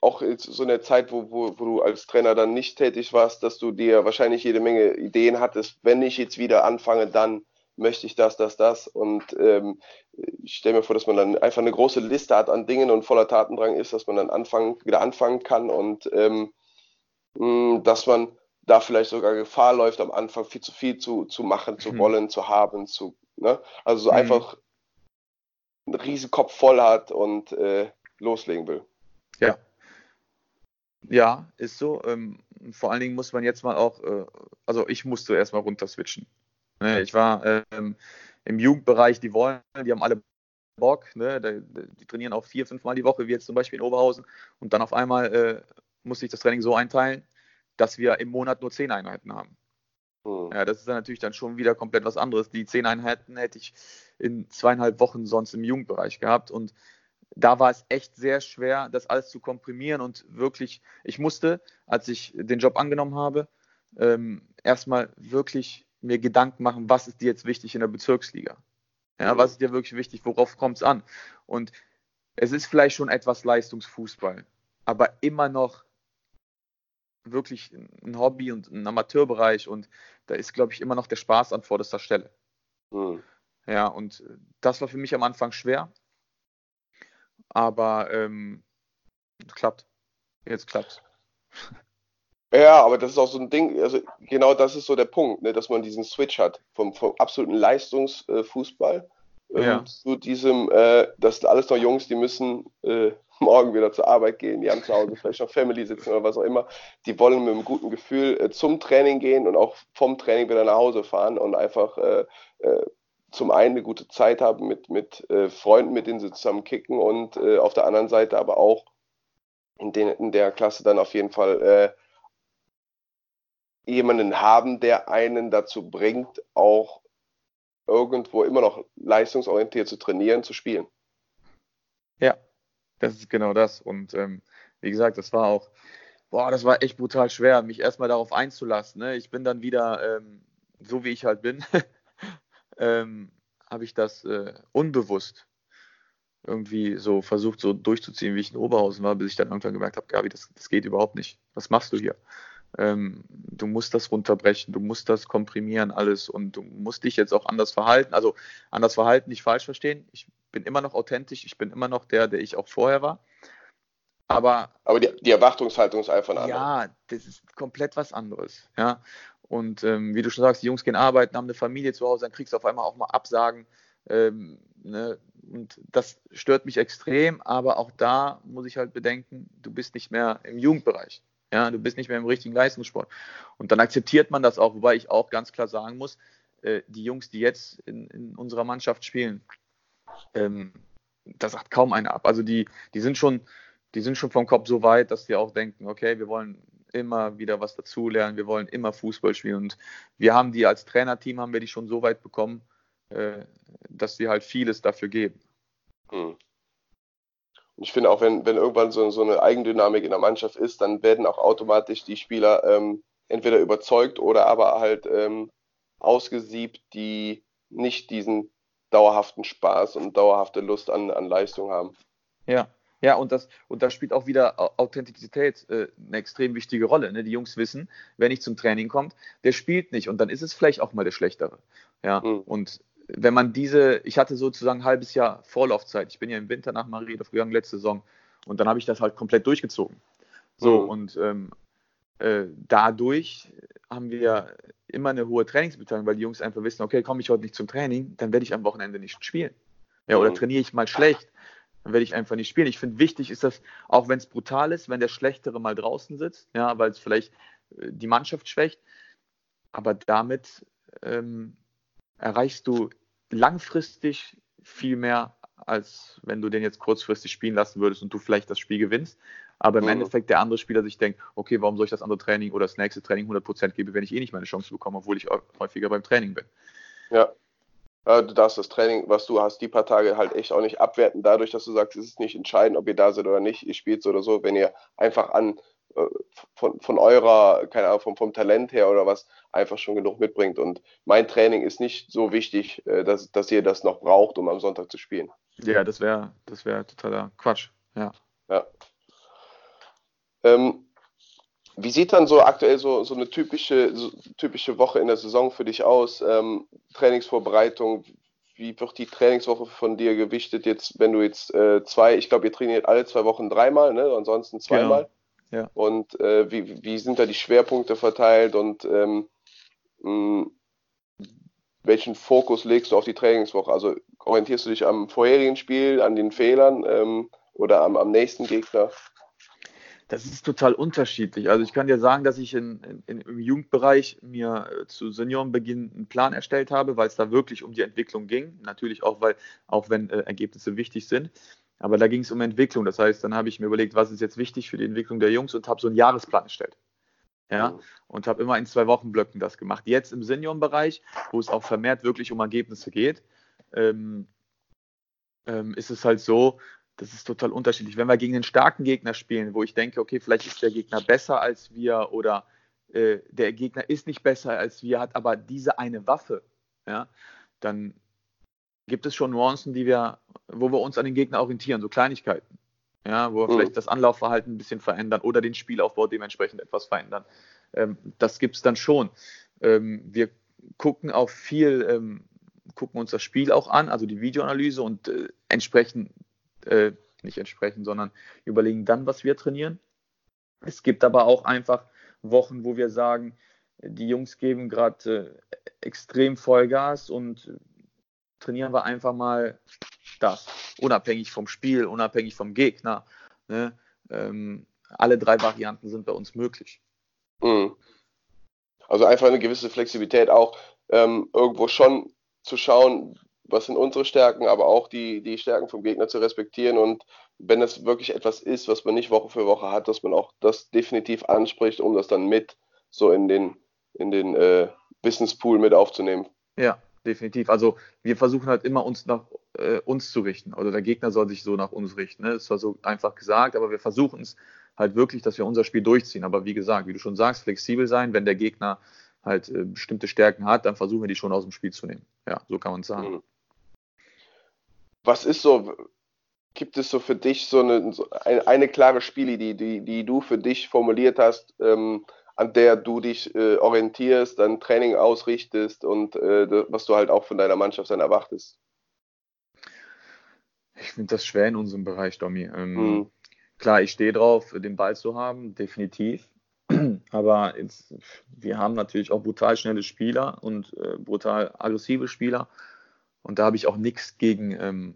auch so in der Zeit, wo, wo, wo du als Trainer dann nicht tätig warst, dass du dir wahrscheinlich jede Menge Ideen hattest, wenn ich jetzt wieder anfange, dann möchte ich das, das, das. Und ähm, ich stelle mir vor, dass man dann einfach eine große Liste hat an Dingen und voller Tatendrang ist, dass man dann anfangen, wieder anfangen kann und ähm, mh, dass man da vielleicht sogar Gefahr läuft, am Anfang viel zu viel zu, zu machen, zu mhm. wollen, zu haben, zu, ne? Also so mhm. einfach einen riesen Kopf voll hat und äh, loslegen will. Ja. Ja, ist so. Ähm, vor allen Dingen muss man jetzt mal auch, äh, also ich musste erstmal runter switchen. Ne, ich war ähm, im Jugendbereich, die wollen, die haben alle Bock, ne? die, trainieren auch vier, fünf Mal die Woche, wie jetzt zum Beispiel in Oberhausen. Und dann auf einmal äh, musste ich das Training so einteilen, dass wir im Monat nur zehn Einheiten haben. Mhm. Ja, das ist dann natürlich dann schon wieder komplett was anderes. Die zehn Einheiten hätte ich in zweieinhalb Wochen sonst im Jugendbereich gehabt. Und da war es echt sehr schwer, das alles zu komprimieren und wirklich, ich musste, als ich den Job angenommen habe, ähm, erstmal wirklich mir Gedanken machen, was ist dir jetzt wichtig in der Bezirksliga? Ja, was ist dir wirklich wichtig? Worauf kommt es an? Und es ist vielleicht schon etwas Leistungsfußball, aber immer noch wirklich ein Hobby und ein Amateurbereich und da ist, glaube ich, immer noch der Spaß an vorderster Stelle. Mhm. Ja, und das war für mich am Anfang schwer, aber ähm, klappt. Jetzt klappt. Ja, aber das ist auch so ein Ding, also genau das ist so der Punkt, ne, dass man diesen Switch hat vom, vom absoluten Leistungsfußball äh, ja. zu diesem, äh, das sind alles noch Jungs, die müssen äh, morgen wieder zur Arbeit gehen, die haben zu Hause vielleicht noch Family sitzen oder was auch immer, die wollen mit einem guten Gefühl äh, zum Training gehen und auch vom Training wieder nach Hause fahren und einfach äh, äh, zum einen eine gute Zeit haben mit, mit Freunden, mit denen sie zusammen kicken und auf der anderen Seite aber auch in, den, in der Klasse dann auf jeden Fall jemanden haben, der einen dazu bringt, auch irgendwo immer noch leistungsorientiert zu trainieren, zu spielen. Ja, das ist genau das. Und ähm, wie gesagt, das war auch, boah, das war echt brutal schwer, mich erstmal darauf einzulassen. Ne? Ich bin dann wieder, ähm, so wie ich halt bin, ähm, habe ich das äh, unbewusst irgendwie so versucht, so durchzuziehen, wie ich in Oberhausen war, bis ich dann irgendwann gemerkt habe, Gabi, das, das geht überhaupt nicht. Was machst du hier? Ähm, du musst das runterbrechen, du musst das komprimieren alles und du musst dich jetzt auch anders verhalten. Also anders verhalten, nicht falsch verstehen. Ich bin immer noch authentisch, ich bin immer noch der, der ich auch vorher war. Aber, Aber die, die Erwartungshaltung ist einfach eine Ja, das ist komplett was anderes. Ja. Und ähm, wie du schon sagst, die Jungs gehen arbeiten, haben eine Familie zu Hause, dann kriegst du auf einmal auch mal Absagen. Ähm, ne? Und das stört mich extrem, aber auch da muss ich halt bedenken, du bist nicht mehr im Jugendbereich. Ja, du bist nicht mehr im richtigen Leistungssport. Und dann akzeptiert man das auch, wobei ich auch ganz klar sagen muss, äh, die Jungs, die jetzt in, in unserer Mannschaft spielen, ähm, da sagt kaum einer ab. Also die, die sind schon, die sind schon vom Kopf so weit, dass die auch denken, okay, wir wollen immer wieder was dazulernen, wir wollen immer Fußball spielen. Und wir haben die als Trainerteam haben wir die schon so weit bekommen, äh, dass sie halt vieles dafür geben. Hm. ich finde auch, wenn, wenn irgendwann so, so eine Eigendynamik in der Mannschaft ist, dann werden auch automatisch die Spieler ähm, entweder überzeugt oder aber halt ähm, ausgesiebt, die nicht diesen dauerhaften Spaß und dauerhafte Lust an, an Leistung haben. Ja, ja, und das, und da spielt auch wieder Authentizität äh, eine extrem wichtige Rolle. Ne? Die Jungs wissen, wenn ich zum Training kommt, der spielt nicht und dann ist es vielleicht auch mal der Schlechtere. Ja, mhm. und wenn man diese, ich hatte sozusagen ein halbes Jahr Vorlaufzeit. Ich bin ja im Winter nach Mariedorf gegangen, letzte Saison. Und dann habe ich das halt komplett durchgezogen. So, mhm. und ähm, äh, dadurch haben wir immer eine hohe Trainingsbeteiligung, weil die Jungs einfach wissen, okay, komme ich heute nicht zum Training, dann werde ich am Wochenende nicht spielen. Ja, oder mhm. trainiere ich mal schlecht, dann werde ich einfach nicht spielen. Ich finde, wichtig ist das, auch wenn es brutal ist, wenn der Schlechtere mal draußen sitzt, ja, weil es vielleicht äh, die Mannschaft schwächt, aber damit ähm, erreichst du langfristig viel mehr, als wenn du den jetzt kurzfristig spielen lassen würdest und du vielleicht das Spiel gewinnst. Aber im mhm. Endeffekt der andere Spieler sich denkt, okay, warum soll ich das andere Training oder das nächste Training 100% geben, wenn ich eh nicht meine Chance bekomme, obwohl ich häufiger beim Training bin. Ja. Ja. Du darfst das Training, was du hast, die paar Tage halt echt auch nicht abwerten, dadurch, dass du sagst, es ist nicht entscheidend, ob ihr da seid oder nicht, ihr spielt so oder so, wenn ihr einfach an äh, von, von eurer, keine Ahnung, vom, vom Talent her oder was, einfach schon genug mitbringt. Und mein Training ist nicht so wichtig, äh, dass, dass ihr das noch braucht, um am Sonntag zu spielen. Ja, das wäre das wär totaler Quatsch. Ja. Ja. Ähm, wie sieht dann so aktuell so, so eine typische, so, typische Woche in der Saison für dich aus? Ähm, Trainingsvorbereitung, wie wird die Trainingswoche von dir gewichtet jetzt, wenn du jetzt äh, zwei, ich glaube, ihr trainiert alle zwei Wochen dreimal, ne? ansonsten zweimal. Genau. Ja. Und äh, wie, wie sind da die Schwerpunkte verteilt und ähm, mh, welchen Fokus legst du auf die Trainingswoche? Also orientierst du dich am vorherigen Spiel, an den Fehlern ähm, oder am, am nächsten Gegner? Das ist total unterschiedlich. Also ich kann dir sagen, dass ich in, in, im Jugendbereich mir äh, zu Seniorenbeginn einen Plan erstellt habe, weil es da wirklich um die Entwicklung ging. Natürlich auch, weil auch wenn äh, Ergebnisse wichtig sind. Aber da ging es um Entwicklung. Das heißt, dann habe ich mir überlegt, was ist jetzt wichtig für die Entwicklung der Jungs und habe so einen Jahresplan erstellt. Ja, mhm. und habe immer in zwei Wochen Blöcken das gemacht. Jetzt im Seniorenbereich, wo es auch vermehrt wirklich um Ergebnisse geht, ähm, ähm, ist es halt so, das ist total unterschiedlich. Wenn wir gegen einen starken Gegner spielen, wo ich denke, okay, vielleicht ist der Gegner besser als wir oder äh, der Gegner ist nicht besser als wir, hat aber diese eine Waffe, ja, dann gibt es schon Nuancen, die wir, wo wir uns an den Gegner orientieren, so Kleinigkeiten. ja, wo wir mhm. vielleicht das Anlaufverhalten ein bisschen verändern oder den Spielaufbau dementsprechend etwas verändern. Ähm, das gibt es dann schon. Ähm, wir gucken auch viel, ähm, gucken uns das Spiel auch an, also die Videoanalyse und äh, entsprechend, äh, nicht entsprechend, sondern überlegen dann, was wir trainieren. Es gibt aber auch einfach Wochen, wo wir sagen, die Jungs geben gerade äh, extrem Vollgas und trainieren wir einfach mal das, unabhängig vom Spiel, unabhängig vom Gegner. Ne? Ähm, alle drei Varianten sind bei uns möglich. Mhm. Also einfach eine gewisse Flexibilität auch ähm, irgendwo schon zu schauen, was sind unsere Stärken, aber auch die, die Stärken vom Gegner zu respektieren und wenn es wirklich etwas ist, was man nicht Woche für Woche hat, dass man auch das definitiv anspricht, um das dann mit so in den, in den äh, Wissenspool mit aufzunehmen. Ja, definitiv. Also wir versuchen halt immer uns nach äh, uns zu richten. Oder der Gegner soll sich so nach uns richten. Ne? Das war so einfach gesagt, aber wir versuchen es halt wirklich, dass wir unser Spiel durchziehen. Aber wie gesagt, wie du schon sagst, flexibel sein, wenn der Gegner halt äh, bestimmte Stärken hat, dann versuchen wir die schon aus dem Spiel zu nehmen. Ja, so kann man es sagen. Mhm. Was ist so, gibt es so für dich so eine, so eine, eine, klare Spielidee, die, die du für dich formuliert hast, ähm, an der du dich äh, orientierst, dein Training ausrichtest und äh, was du halt auch von deiner Mannschaft dann erwartest? Ich finde das schwer in unserem Bereich, Domi. Ähm, mhm. Klar, ich stehe drauf, den Ball zu haben, definitiv. Aber jetzt, wir haben natürlich auch brutal schnelle Spieler und äh, brutal aggressive Spieler. Und da habe ich auch nichts gegen, ähm,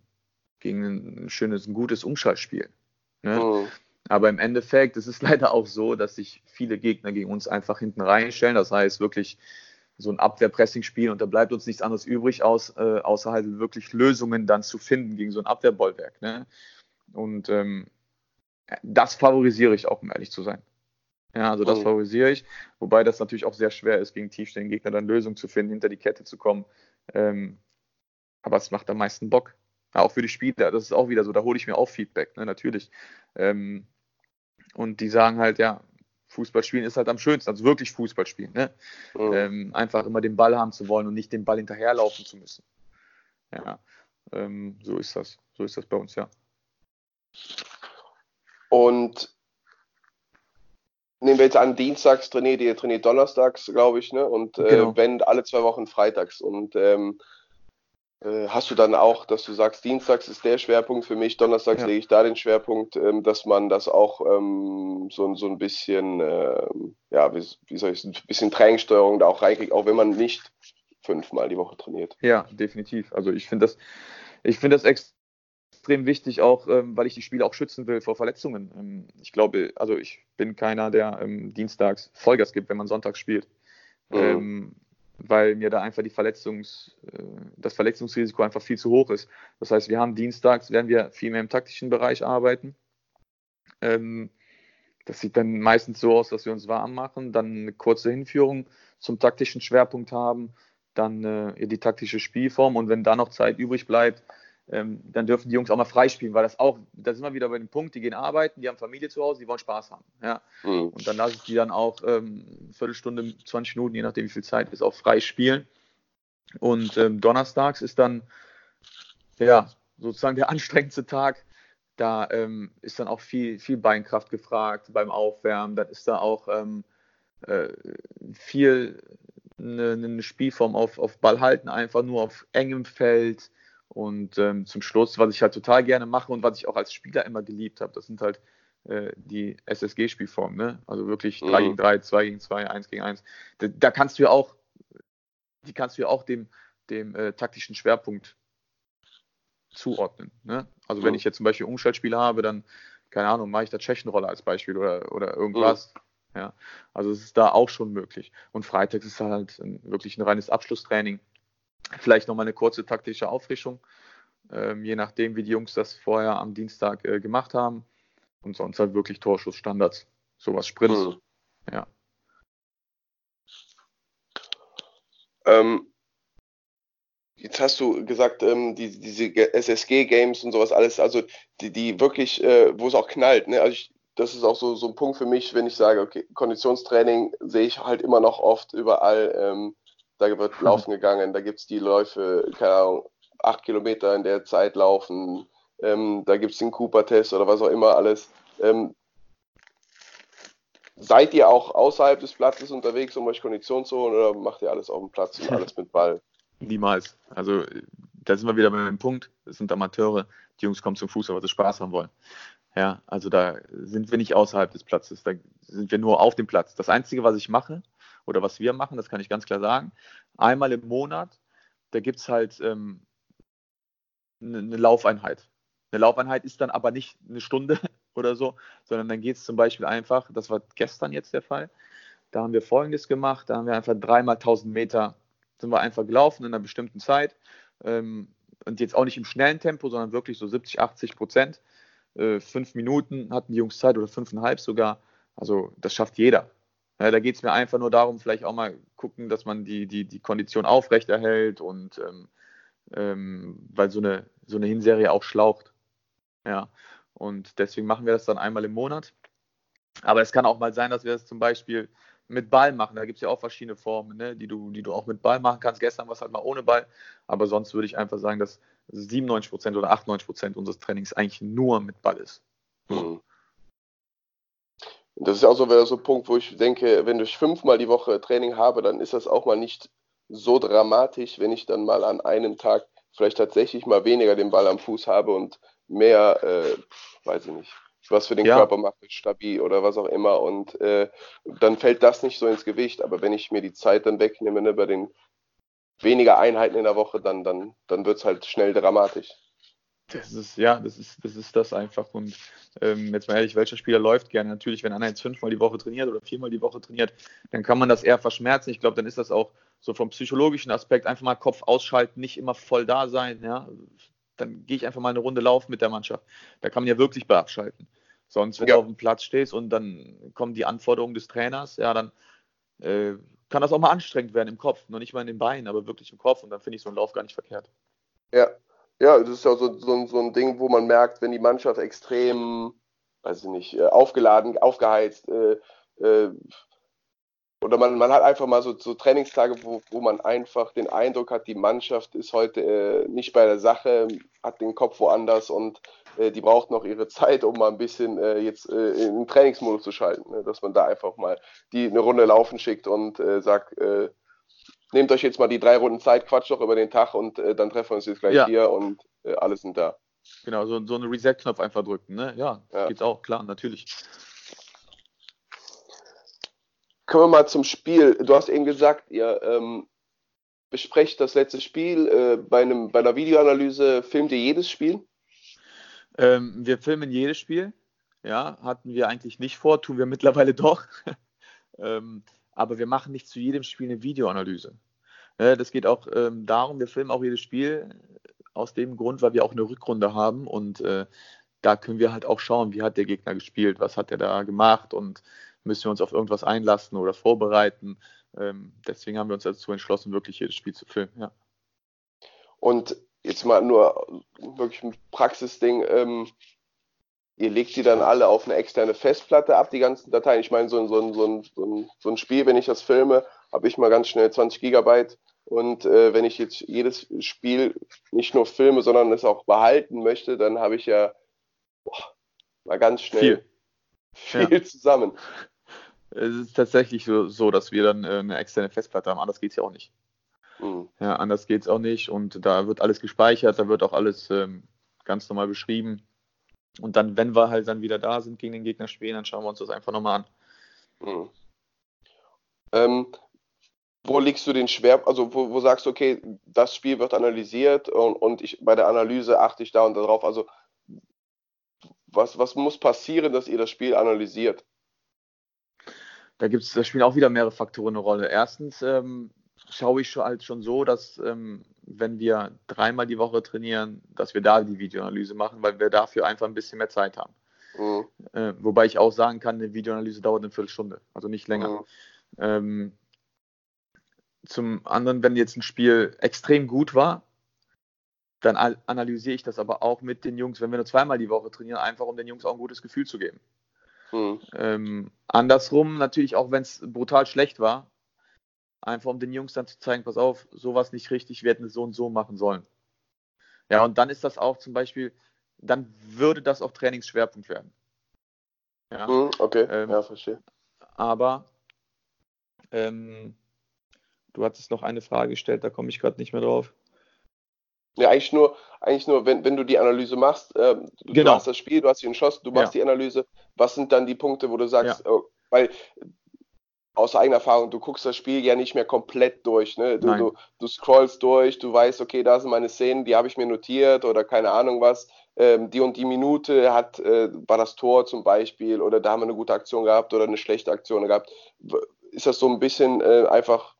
gegen ein schönes, ein gutes Umschaltspiel. Ne? Mhm. Aber im Endeffekt, es ist leider auch so, dass sich viele Gegner gegen uns einfach hinten reinstellen. Das heißt wirklich so ein Abwehrpressing-Spiel und da bleibt uns nichts anderes übrig, aus, äh, außer halt wirklich Lösungen dann zu finden gegen so ein Abwehrbollwerk. Ne? Und ähm, das favorisiere ich auch, um ehrlich zu sein. Ja, also das oh. favorisiere ich, wobei das natürlich auch sehr schwer ist, gegen tiefstehende Gegner dann Lösungen zu finden, hinter die Kette zu kommen. Ähm, aber es macht am meisten Bock. Ja, auch für die Spieler, das ist auch wieder so, da hole ich mir auch Feedback, ne, natürlich. Ähm, und die sagen halt, ja, Fußball spielen ist halt am schönsten, also wirklich Fußball spielen. Ne? Mhm. Ähm, einfach immer den Ball haben zu wollen und nicht den Ball hinterherlaufen zu müssen. Ja, ähm, so ist das. So ist das bei uns, ja. Und nehmen wir jetzt an, dienstags trainiert ihr, trainiert donnerstags, glaube ich, ne? Und äh, genau. Ben alle zwei Wochen freitags. Und ähm, äh, hast du dann auch, dass du sagst, dienstags ist der Schwerpunkt für mich, donnerstags ja. lege ich da den Schwerpunkt, ähm, dass man das auch ähm, so, so ein bisschen, äh, ja, wie, wie, soll ich ein bisschen Trainingssteuerung da auch reinkriegt, auch wenn man nicht fünfmal die Woche trainiert. Ja, definitiv. Also ich finde das, ich finde das extrem extrem wichtig, auch ähm, weil ich die Spieler auch schützen will vor Verletzungen. Ähm, ich glaube, also ich bin keiner, der ähm, dienstags Vollgas gibt, wenn man sonntags spielt. Mhm. Weil mir da einfach die Verletzungs, äh, das Verletzungsrisiko einfach viel zu hoch ist. Das heißt, wir haben dienstags, werden wir viel mehr im taktischen Bereich arbeiten. Ähm, das sieht dann meistens so aus, dass wir uns warm machen, dann eine kurze Hinführung zum taktischen Schwerpunkt haben, dann äh, die taktische Spielform und wenn da noch Zeit übrig bleibt, ähm, dann dürfen die Jungs auch mal freispielen, weil das auch, da sind wir wieder bei dem Punkt, die gehen arbeiten, die haben Familie zu Hause, die wollen Spaß haben. Ja? Mhm. Und dann lasse ich die dann auch ähm, Viertelstunde, 20 Minuten, je nachdem wie viel Zeit ist, auch frei spielen. Und ähm, donnerstags ist dann ja sozusagen der anstrengendste Tag. Da ähm, ist dann auch viel, viel Beinkraft gefragt beim Aufwärmen. Dann ist da auch ähm, äh, viel eine, eine, Spielform auf, auf Ball halten, einfach nur auf engem Feld und ähm, zum Schluss, was ich halt total gerne mache und was ich auch als Spieler immer geliebt habe, das sind halt äh, die SSG-Spielformen. Ne? Also wirklich 3 mhm. gegen 3, 2 gegen 2, 1 gegen 1. Da, da, kannst du ja auch, die kannst du ja auch dem, dem äh, taktischen Schwerpunkt zuordnen. Ne? Also mhm. wenn ich jetzt zum Beispiel Umschaltspiele habe, dann, keine Ahnung, mache ich da Tschechenrolle als Beispiel oder, oder irgendwas. Mhm. Ja, also es ist da auch schon möglich. Und freitags ist halt ein, wirklich ein reines Abschlusstraining. Vielleicht nochmal eine kurze taktische Auffrischung, ähm, je nachdem, wie die Jungs das vorher am Dienstag äh, gemacht haben. Und sonst halt wirklich Torschussstandards, sowas Sprints. Mhm. Ja. Ähm, jetzt hast du gesagt, ähm, die, diese SSG-Games und sowas alles, also die, die wirklich, äh, wo es auch knallt. Ne? Also ich, das ist auch so, so ein Punkt für mich, wenn ich sage, okay, Konditionstraining sehe ich halt immer noch oft überall ähm, da wird laufen gegangen, da gibt es die Läufe, keine Ahnung, acht Kilometer in der Zeit laufen, ähm, da gibt es den Cooper-Test oder was auch immer alles. Ähm, seid ihr auch außerhalb des Platzes unterwegs, um euch Kondition zu holen oder macht ihr alles auf dem Platz und alles mit Ball? Niemals. Also da sind wir wieder bei dem Punkt, es sind Amateure, die Jungs kommen zum Fußball, weil sie Spaß haben wollen. Ja, also da sind wir nicht außerhalb des Platzes, da sind wir nur auf dem Platz. Das Einzige, was ich mache oder was wir machen, das kann ich ganz klar sagen, einmal im Monat, da gibt es halt ähm, eine ne Laufeinheit. Eine Laufeinheit ist dann aber nicht eine Stunde oder so, sondern dann geht es zum Beispiel einfach, das war gestern jetzt der Fall, da haben wir folgendes gemacht, da haben wir einfach dreimal 1000 Meter, sind wir einfach gelaufen in einer bestimmten Zeit ähm, und jetzt auch nicht im schnellen Tempo, sondern wirklich so 70, 80 Prozent. Äh, fünf Minuten hatten die Jungs Zeit oder fünfeinhalb sogar. Also das schafft jeder. Ja, da geht es mir einfach nur darum, vielleicht auch mal gucken, dass man die, die, die Kondition aufrechterhält und ähm, ähm, weil so eine, so eine Hinserie auch schlaucht. Ja, und deswegen machen wir das dann einmal im Monat. Aber es kann auch mal sein, dass wir das zum Beispiel mit Ball machen. Da gibt es ja auch verschiedene Formen, ne, die, du, die du auch mit Ball machen kannst. Gestern war es halt mal ohne Ball. Aber sonst würde ich einfach sagen, dass 97% oder 98% unseres Trainings eigentlich nur mit Ball ist. Das ist auch so wieder so ein Punkt, wo ich denke, wenn ich fünfmal die Woche Training habe, dann ist das auch mal nicht so dramatisch, wenn ich dann mal an einem Tag vielleicht tatsächlich mal weniger den Ball am Fuß habe und mehr, äh, weiß ich nicht, was für den ja. Körper macht, stabil oder was auch immer. Und äh, dann fällt das nicht so ins Gewicht. Aber wenn ich mir die Zeit dann wegnehme ne, bei den weniger Einheiten in der Woche, dann, dann, dann wird es halt schnell dramatisch. Das ist, ja, das ist, das ist das einfach. Und ähm, jetzt mal ehrlich, welcher Spieler läuft gerne? Natürlich, wenn einer jetzt fünfmal die Woche trainiert oder viermal die Woche trainiert, dann kann man das eher verschmerzen. Ich glaube, dann ist das auch so vom psychologischen Aspekt einfach mal Kopf ausschalten, nicht immer voll da sein. Ja? Dann gehe ich einfach mal eine Runde laufen mit der Mannschaft. Da kann man ja wirklich bei abschalten. Sonst, wenn ja. du auf dem Platz stehst und dann kommen die Anforderungen des Trainers, ja, dann äh, kann das auch mal anstrengend werden im Kopf. Noch nicht mal in den Beinen, aber wirklich im Kopf. Und dann finde ich so einen Lauf gar nicht verkehrt. Ja, ja, das ist ja so, so, so ein Ding, wo man merkt, wenn die Mannschaft extrem, weiß ich nicht, äh, aufgeladen, aufgeheizt, äh, äh, oder man, man hat einfach mal so, so Trainingstage, wo, wo man einfach den Eindruck hat, die Mannschaft ist heute äh, nicht bei der Sache, hat den Kopf woanders und äh, die braucht noch ihre Zeit, um mal ein bisschen äh, jetzt äh, in den Trainingsmodus zu schalten. Ne? Dass man da einfach mal die eine Runde laufen schickt und äh, sagt, äh, nehmt euch jetzt mal die drei Runden Zeit, quatscht doch über den Tag und dann treffen wir uns jetzt gleich ja. hier und alles sind da. Genau, so, so einen Reset-Knopf einfach drücken, ne? Ja, ja, geht's auch, klar, natürlich. Kommen wir mal zum Spiel. Du hast eben gesagt, ihr ähm, besprecht das letzte Spiel. Äh, bei, einem, bei einer Videoanalyse filmt ihr jedes Spiel? Ähm, wir filmen jedes Spiel. Ja, hatten wir eigentlich nicht vor, tun wir mittlerweile doch. ähm, aber wir machen nicht zu jedem Spiel eine Videoanalyse. Ja, das geht auch ähm, darum, wir filmen auch jedes Spiel aus dem Grund, weil wir auch eine Rückrunde haben und äh, da können wir halt auch schauen, wie hat der Gegner gespielt, was hat er da gemacht und müssen wir uns auf irgendwas einlassen oder vorbereiten. Ähm, deswegen haben wir uns dazu entschlossen, wirklich jedes Spiel zu filmen. Ja. Und jetzt mal nur wirklich ein Praxisding. Ähm, ihr legt die dann alle auf eine externe Festplatte ab, die ganzen Dateien. Ich meine, so, so, so, so, so ein Spiel, wenn ich das filme, habe ich mal ganz schnell 20 Gigabyte. Und äh, wenn ich jetzt jedes Spiel nicht nur filme, sondern es auch behalten möchte, dann habe ich ja boah, mal ganz schnell viel, viel ja. zusammen. Es ist tatsächlich so, so dass wir dann äh, eine externe Festplatte haben. Anders geht es ja auch nicht. Mhm. Ja, anders geht es auch nicht. Und da wird alles gespeichert, da wird auch alles ähm, ganz normal beschrieben. Und dann, wenn wir halt dann wieder da sind gegen den Gegner spielen, dann schauen wir uns das einfach nochmal an. Mhm. Ähm, wo legst du den Schwer, also wo, wo, sagst du, okay, das Spiel wird analysiert und, und ich bei der Analyse achte ich da und darauf. Also was, was muss passieren, dass ihr das Spiel analysiert? da gibt es, da spielen auch wieder mehrere Faktoren eine Rolle. Erstens ähm, schaue ich schon halt schon so, dass ähm, wenn wir dreimal die Woche trainieren, dass wir da die Videoanalyse machen, weil wir dafür einfach ein bisschen mehr Zeit haben. Mhm. Äh, wobei ich auch sagen kann, eine Videoanalyse dauert eine Viertelstunde, also nicht länger. Mhm. Ähm, zum anderen, wenn jetzt ein Spiel extrem gut war, dann analysiere ich das aber auch mit den Jungs, wenn wir nur zweimal die Woche trainieren, einfach um den Jungs auch ein gutes Gefühl zu geben. Mhm. Ähm, andersrum natürlich auch, wenn es brutal schlecht war, einfach um den Jungs dann zu zeigen, pass auf, sowas nicht richtig, wir hätten es so und so machen sollen. Ja, und dann ist das auch zum Beispiel, dann würde das auch Trainingsschwerpunkt werden. Ja, mhm, okay, ähm, ja, verstehe. Aber ähm, du hattest noch eine Frage gestellt, da komme ich gerade nicht mehr drauf. Ja, eigentlich nur, eigentlich nur, wenn, wenn du die Analyse machst, äh, du, genau. hast das Spiel, du hast ihn geschossen, du machst ja. die Analyse, was sind dann die Punkte, wo du sagst, ja. oh, weil aus eigener Erfahrung, du guckst das Spiel ja nicht mehr komplett durch. Ne? Du, du, du, scrollst durch, du weißt, okay, da sind meine Szenen, die habe ich mir notiert oder keine Ahnung was. Ähm, die und die Minute hat, äh, war das Tor zum Beispiel oder da haben wir eine gute Aktion gehabt oder eine schlechte Aktion gehabt. Ist das so ein bisschen äh, einfach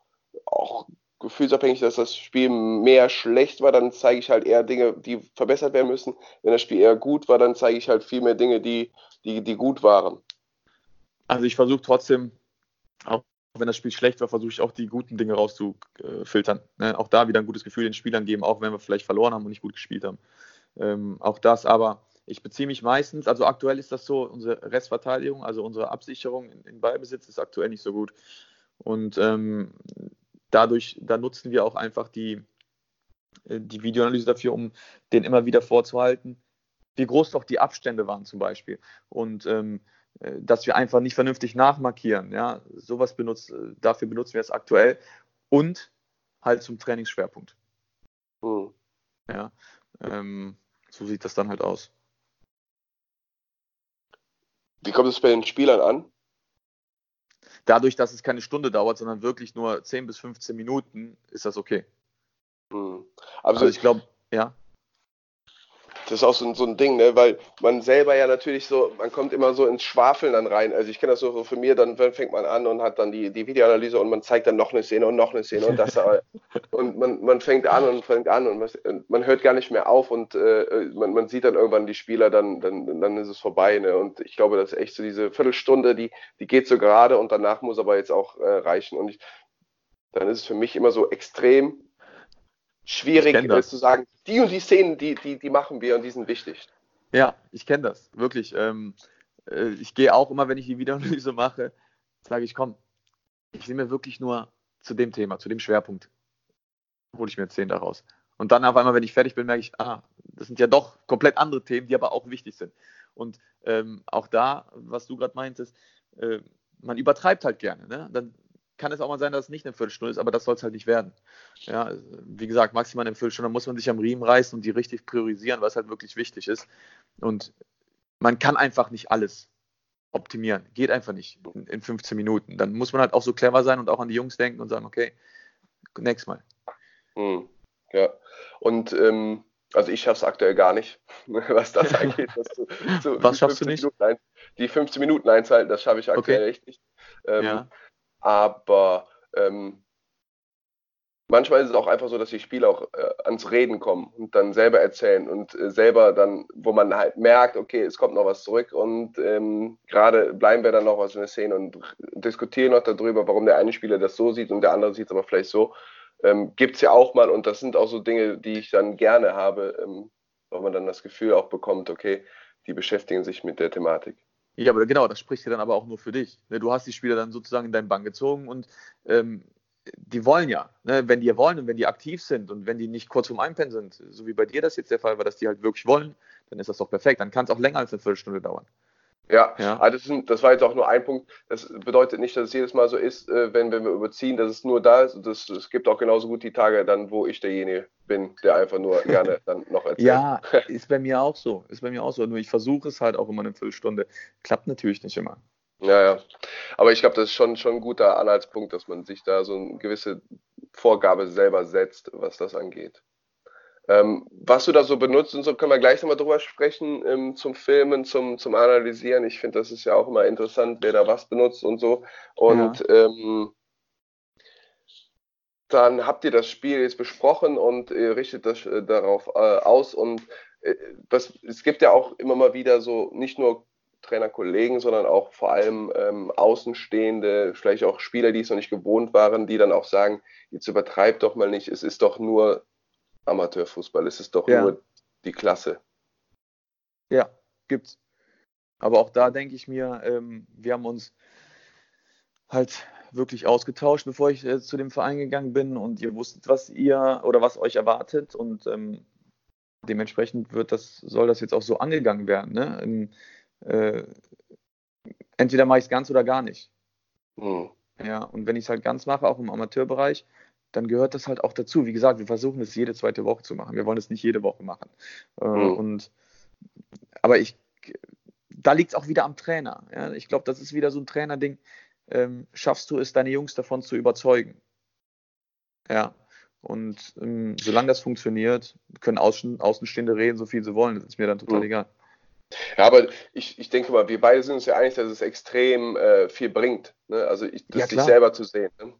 auch gefühlsabhängig, dass das Spiel mehr schlecht war, dann zeige ich halt eher Dinge, die verbessert werden müssen. Wenn das Spiel eher gut war, dann zeige ich halt viel mehr Dinge, die, die, die gut waren. Also ich versuche trotzdem auch wenn das Spiel schlecht war, versuche ich auch die guten Dinge rauszufiltern. Ne? Auch da wieder ein gutes Gefühl den Spielern geben, auch wenn wir vielleicht verloren haben und nicht gut gespielt haben. Ähm, auch das, aber ich beziehe mich meistens, also aktuell ist das so, unsere Restverteidigung, also unsere Absicherung in, in Ballbesitz ist aktuell nicht so gut. Und ähm, dadurch, da nutzen wir auch einfach die, äh, die Videoanalyse dafür, um den immer wieder vorzuhalten, wie groß doch die Abstände waren zum Beispiel. Und ähm, äh, dass wir einfach nicht vernünftig nachmarkieren. Ja, sowas benutzt, äh, dafür benutzen wir es aktuell und halt zum Trainingsschwerpunkt. Mhm. Ja, ähm, so sieht das dann halt aus. Wie kommt es bei den Spielern an? Dadurch, dass es keine Stunde dauert, sondern wirklich nur 10 bis 15 Minuten, ist das okay. Mhm. Also, also ich glaube, ja. Das ist auch so, so ein Ding, ne? weil man selber ja natürlich so, man kommt immer so ins Schwafeln dann rein. Also ich kenne das so, so für mir, dann fängt man an und hat dann die, die Videoanalyse und man zeigt dann noch eine Szene und noch eine Szene und das und man, man fängt an und fängt an und man, man hört gar nicht mehr auf und äh, man, man sieht dann irgendwann die Spieler, dann, dann, dann ist es vorbei. Ne? Und ich glaube, das ist echt so diese Viertelstunde, die, die geht so gerade und danach muss aber jetzt auch äh, reichen. Und ich, dann ist es für mich immer so extrem schwierig ist zu sagen, die und die Szenen, die, die, die machen wir und die sind wichtig. Ja, ich kenne das, wirklich. Ähm, äh, ich gehe auch immer, wenn ich die Videoanalyse mache, sage ich, komm, ich nehme wirklich nur zu dem Thema, zu dem Schwerpunkt, hole ich mir zehn daraus. Und dann auf einmal, wenn ich fertig bin, merke ich, ah, das sind ja doch komplett andere Themen, die aber auch wichtig sind. Und ähm, auch da, was du gerade meintest, äh, man übertreibt halt gerne. Ne? Dann kann es auch mal sein, dass es nicht eine Viertelstunde ist, aber das soll es halt nicht werden. Ja, wie gesagt, maximal eine Viertelstunde muss man sich am Riemen reißen und die richtig priorisieren, was halt wirklich wichtig ist. Und man kann einfach nicht alles optimieren. Geht einfach nicht in, in 15 Minuten. Dann muss man halt auch so clever sein und auch an die Jungs denken und sagen, okay, nächstes Mal. Hm, ja, und ähm, also ich schaffe es aktuell gar nicht, was das angeht. Zu, zu was schaffst du nicht? Minuten, die 15 Minuten einzuhalten, das schaffe ich aktuell okay. echt nicht. Ähm, ja aber ähm, manchmal ist es auch einfach so, dass die Spieler auch äh, ans Reden kommen und dann selber erzählen und äh, selber dann, wo man halt merkt, okay, es kommt noch was zurück und ähm, gerade bleiben wir dann noch was in der Szene und diskutieren noch darüber, warum der eine Spieler das so sieht und der andere sieht es aber vielleicht so. Ähm, Gibt es ja auch mal und das sind auch so Dinge, die ich dann gerne habe, ähm, weil man dann das Gefühl auch bekommt, okay, die beschäftigen sich mit der Thematik. Ja, aber genau, das spricht ja dann aber auch nur für dich. Ne? Du hast die Spieler dann sozusagen in deinen Bann gezogen und ähm, die wollen ja. Ne? Wenn die wollen und wenn die aktiv sind und wenn die nicht kurz vorm Einpennen sind, so wie bei dir das jetzt der Fall war, dass die halt wirklich wollen, dann ist das doch perfekt. Dann kann es auch länger als eine Viertelstunde dauern. Ja, ja. Also das, ist, das, war jetzt auch nur ein Punkt. Das bedeutet nicht, dass es jedes Mal so ist, äh, wenn, wenn wir überziehen, dass es nur da ist. Das, es gibt auch genauso gut die Tage dann, wo ich derjenige bin, der einfach nur gerne dann noch erzählt. Ja, ist bei mir auch so. Ist bei mir auch so. Nur ich versuche es halt auch immer eine Viertelstunde. Klappt natürlich nicht immer. Ja, ja. Aber ich glaube, das ist schon, schon ein guter Anhaltspunkt, dass man sich da so eine gewisse Vorgabe selber setzt, was das angeht. Ähm, was du da so benutzt und so, können wir gleich nochmal drüber sprechen ähm, zum Filmen, zum, zum Analysieren. Ich finde, das ist ja auch immer interessant, wer da was benutzt und so. Und ja. ähm, dann habt ihr das Spiel jetzt besprochen und ihr richtet das äh, darauf äh, aus. Und äh, das, es gibt ja auch immer mal wieder so nicht nur Trainerkollegen, sondern auch vor allem ähm, Außenstehende, vielleicht auch Spieler, die es noch nicht gewohnt waren, die dann auch sagen, jetzt übertreibt doch mal nicht, es ist doch nur Amateurfußball. Es ist doch ja. nur die Klasse. Ja, gibt's. Aber auch da denke ich mir, ähm, wir haben uns halt wirklich ausgetauscht, bevor ich äh, zu dem Verein gegangen bin und ihr wusstet, was ihr oder was euch erwartet und ähm, dementsprechend wird das, soll das jetzt auch so angegangen werden. Ne? In, äh, entweder mache ich es ganz oder gar nicht. Mhm. Ja, und wenn ich es halt ganz mache, auch im Amateurbereich, dann gehört das halt auch dazu. Wie gesagt, wir versuchen es jede zweite Woche zu machen. Wir wollen es nicht jede Woche machen. Äh, mhm. Und aber ich, da liegt es auch wieder am Trainer. Ja? Ich glaube, das ist wieder so ein Trainerding. Ähm, schaffst du es, deine Jungs davon zu überzeugen? Ja. Und ähm, solange das funktioniert, können Außen, Außenstehende reden, so viel sie wollen. Das ist mir dann total mhm. egal. Ja, aber ich, ich denke mal, wir beide sind uns ja einig, dass es extrem äh, viel bringt. Ne? Also ich, das ja, sich selber zu sehen. Ne?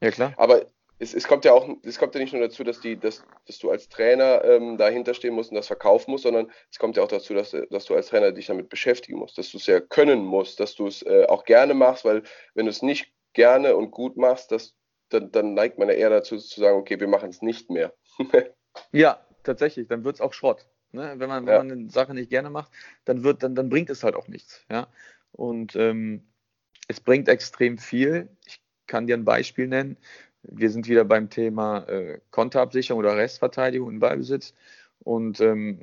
Ja, klar. Aber es, es, kommt ja auch, es kommt ja nicht nur dazu, dass, die, dass, dass du als Trainer ähm, dahinter stehen musst und das verkaufen musst, sondern es kommt ja auch dazu, dass, dass du als Trainer dich damit beschäftigen musst, dass du es ja können musst, dass du es äh, auch gerne machst, weil wenn du es nicht gerne und gut machst, das, dann, dann neigt man ja eher dazu zu sagen, okay, wir machen es nicht mehr. ja, tatsächlich, dann wird es auch Schrott. Ne? Wenn, man, wenn man eine Sache nicht gerne macht, dann, wird, dann, dann bringt es halt auch nichts. Ja? Und ähm, es bringt extrem viel. Ich kann dir ein Beispiel nennen. Wir sind wieder beim Thema äh, Konterabsicherung oder Restverteidigung im Ballbesitz. Und ähm,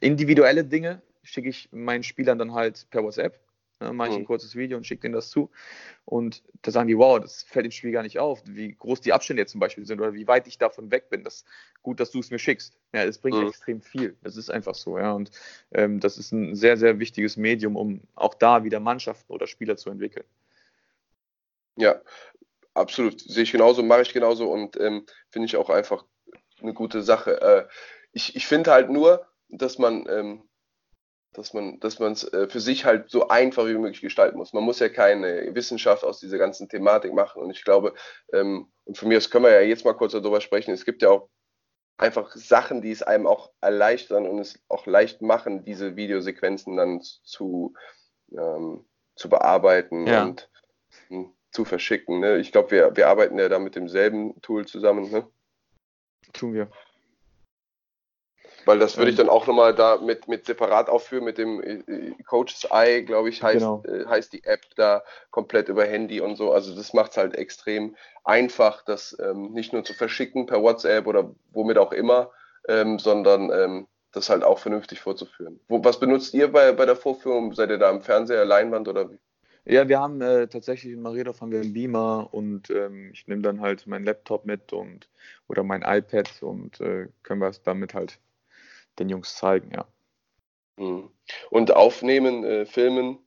individuelle Dinge schicke ich meinen Spielern dann halt per WhatsApp. Ne, mache ich ein mhm. kurzes Video und schicke denen das zu. Und da sagen die, wow, das fällt im Spiel gar nicht auf, wie groß die Abstände jetzt zum Beispiel sind oder wie weit ich davon weg bin. Das gut, dass du es mir schickst. Ja, es bringt mhm. extrem viel. Das ist einfach so, ja. Und ähm, das ist ein sehr, sehr wichtiges Medium, um auch da wieder Mannschaften oder Spieler zu entwickeln. Ja, absolut. Sehe ich genauso, mache ich genauso und ähm, finde ich auch einfach eine gute Sache. Äh, ich ich finde halt nur, dass man ähm, dass man dass man es äh, für sich halt so einfach wie möglich gestalten muss. Man muss ja keine Wissenschaft aus dieser ganzen Thematik machen. Und ich glaube, ähm, und von mir aus können wir ja jetzt mal kurz darüber sprechen, es gibt ja auch einfach Sachen, die es einem auch erleichtern und es auch leicht machen, diese Videosequenzen dann zu, ähm, zu bearbeiten ja. und mh, hm, zu verschicken. Ne? Ich glaube, wir, wir arbeiten ja da mit demselben Tool zusammen. Ne? Tun wir. Weil das würde ich dann auch nochmal da mit, mit separat aufführen, mit dem äh, äh, Coach's Eye, glaube ich, heißt, genau. äh, heißt die App da komplett über Handy und so. Also das macht es halt extrem einfach, das ähm, nicht nur zu verschicken per WhatsApp oder womit auch immer, ähm, sondern ähm, das halt auch vernünftig vorzuführen. Wo, was benutzt ihr bei, bei der Vorführung? Seid ihr da am Fernseher, Leinwand oder wie? Ja, wir haben äh, tatsächlich in Mariedorf haben wir einen Beamer und ähm, ich nehme dann halt meinen Laptop mit und oder mein iPad und äh, können wir es damit halt den Jungs zeigen, ja. Mhm. Und aufnehmen, äh, filmen?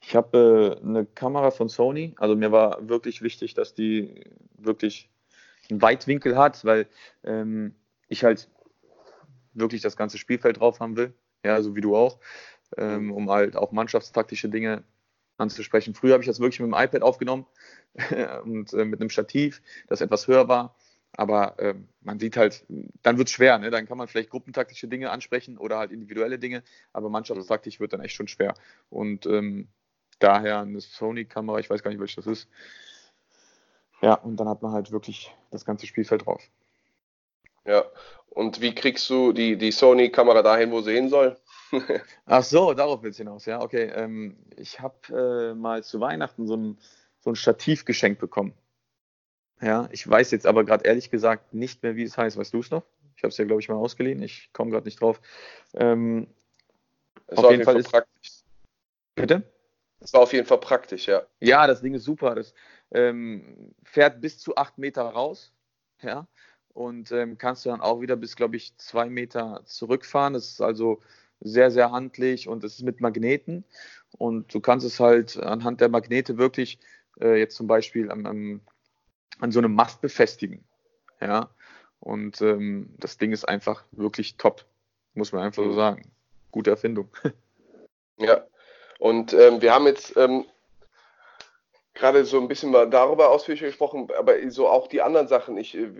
Ich habe äh, eine Kamera von Sony. Also mir war wirklich wichtig, dass die wirklich einen Weitwinkel hat, weil ähm, ich halt wirklich das ganze Spielfeld drauf haben will. Ja, so wie du auch. Ähm, um halt auch mannschaftstaktische Dinge anzusprechen. Früher habe ich das wirklich mit dem iPad aufgenommen und äh, mit einem Stativ, das etwas höher war. Aber äh, man sieht halt, dann wird es schwer. Ne? Dann kann man vielleicht gruppentaktische Dinge ansprechen oder halt individuelle Dinge, aber mannschaftstaktisch wird dann echt schon schwer. Und ähm, daher eine Sony-Kamera, ich weiß gar nicht, welche das ist. Ja, und dann hat man halt wirklich das ganze Spielfeld drauf. Ja, und wie kriegst du die, die Sony-Kamera dahin, wo sie hin soll? Ach so, darauf willst du hinaus, ja, okay. Ähm, ich habe äh, mal zu Weihnachten so ein, so ein Stativ geschenkt bekommen. Ja, ich weiß jetzt aber gerade ehrlich gesagt nicht mehr, wie es heißt. Weißt du es noch? Ich habe es ja, glaube ich, mal ausgeliehen. Ich komme gerade nicht drauf. Ähm, auf, auf jeden Fall, Fall ist, praktisch. Bitte? Das war auf jeden Fall praktisch, ja. Ja, das Ding ist super. Das ähm, fährt bis zu acht Meter raus. Ja. Und ähm, kannst du dann auch wieder bis, glaube ich, zwei Meter zurückfahren. Das ist also sehr, sehr handlich und es ist mit Magneten. Und du kannst es halt anhand der Magnete wirklich äh, jetzt zum Beispiel am, am an so einem Mast befestigen. Ja, und ähm, das Ding ist einfach wirklich top, muss man einfach so mhm. sagen. Gute Erfindung. Ja, und ähm, wir haben jetzt ähm, gerade so ein bisschen mal darüber ausführlich gesprochen, aber so auch die anderen Sachen. Ich, äh,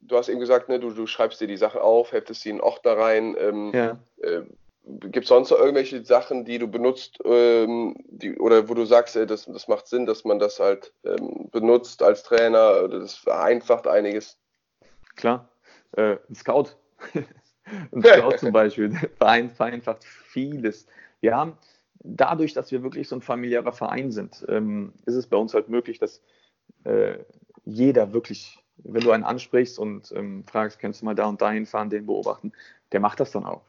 du hast eben gesagt, ne, du, du schreibst dir die Sachen auf, heftest sie in Ordner rein. Ähm, ja. äh, Gibt es sonst noch irgendwelche Sachen, die du benutzt, ähm, die, oder wo du sagst, ey, das, das macht Sinn, dass man das halt ähm, benutzt als Trainer, oder das vereinfacht einiges? Klar, äh, ein Scout. ein Scout zum Beispiel vereinfacht vieles. Wir haben dadurch, dass wir wirklich so ein familiärer Verein sind, ähm, ist es bei uns halt möglich, dass äh, jeder wirklich wenn du einen ansprichst und ähm, fragst, kannst du mal da und dahin fahren, den beobachten, der macht das dann auch.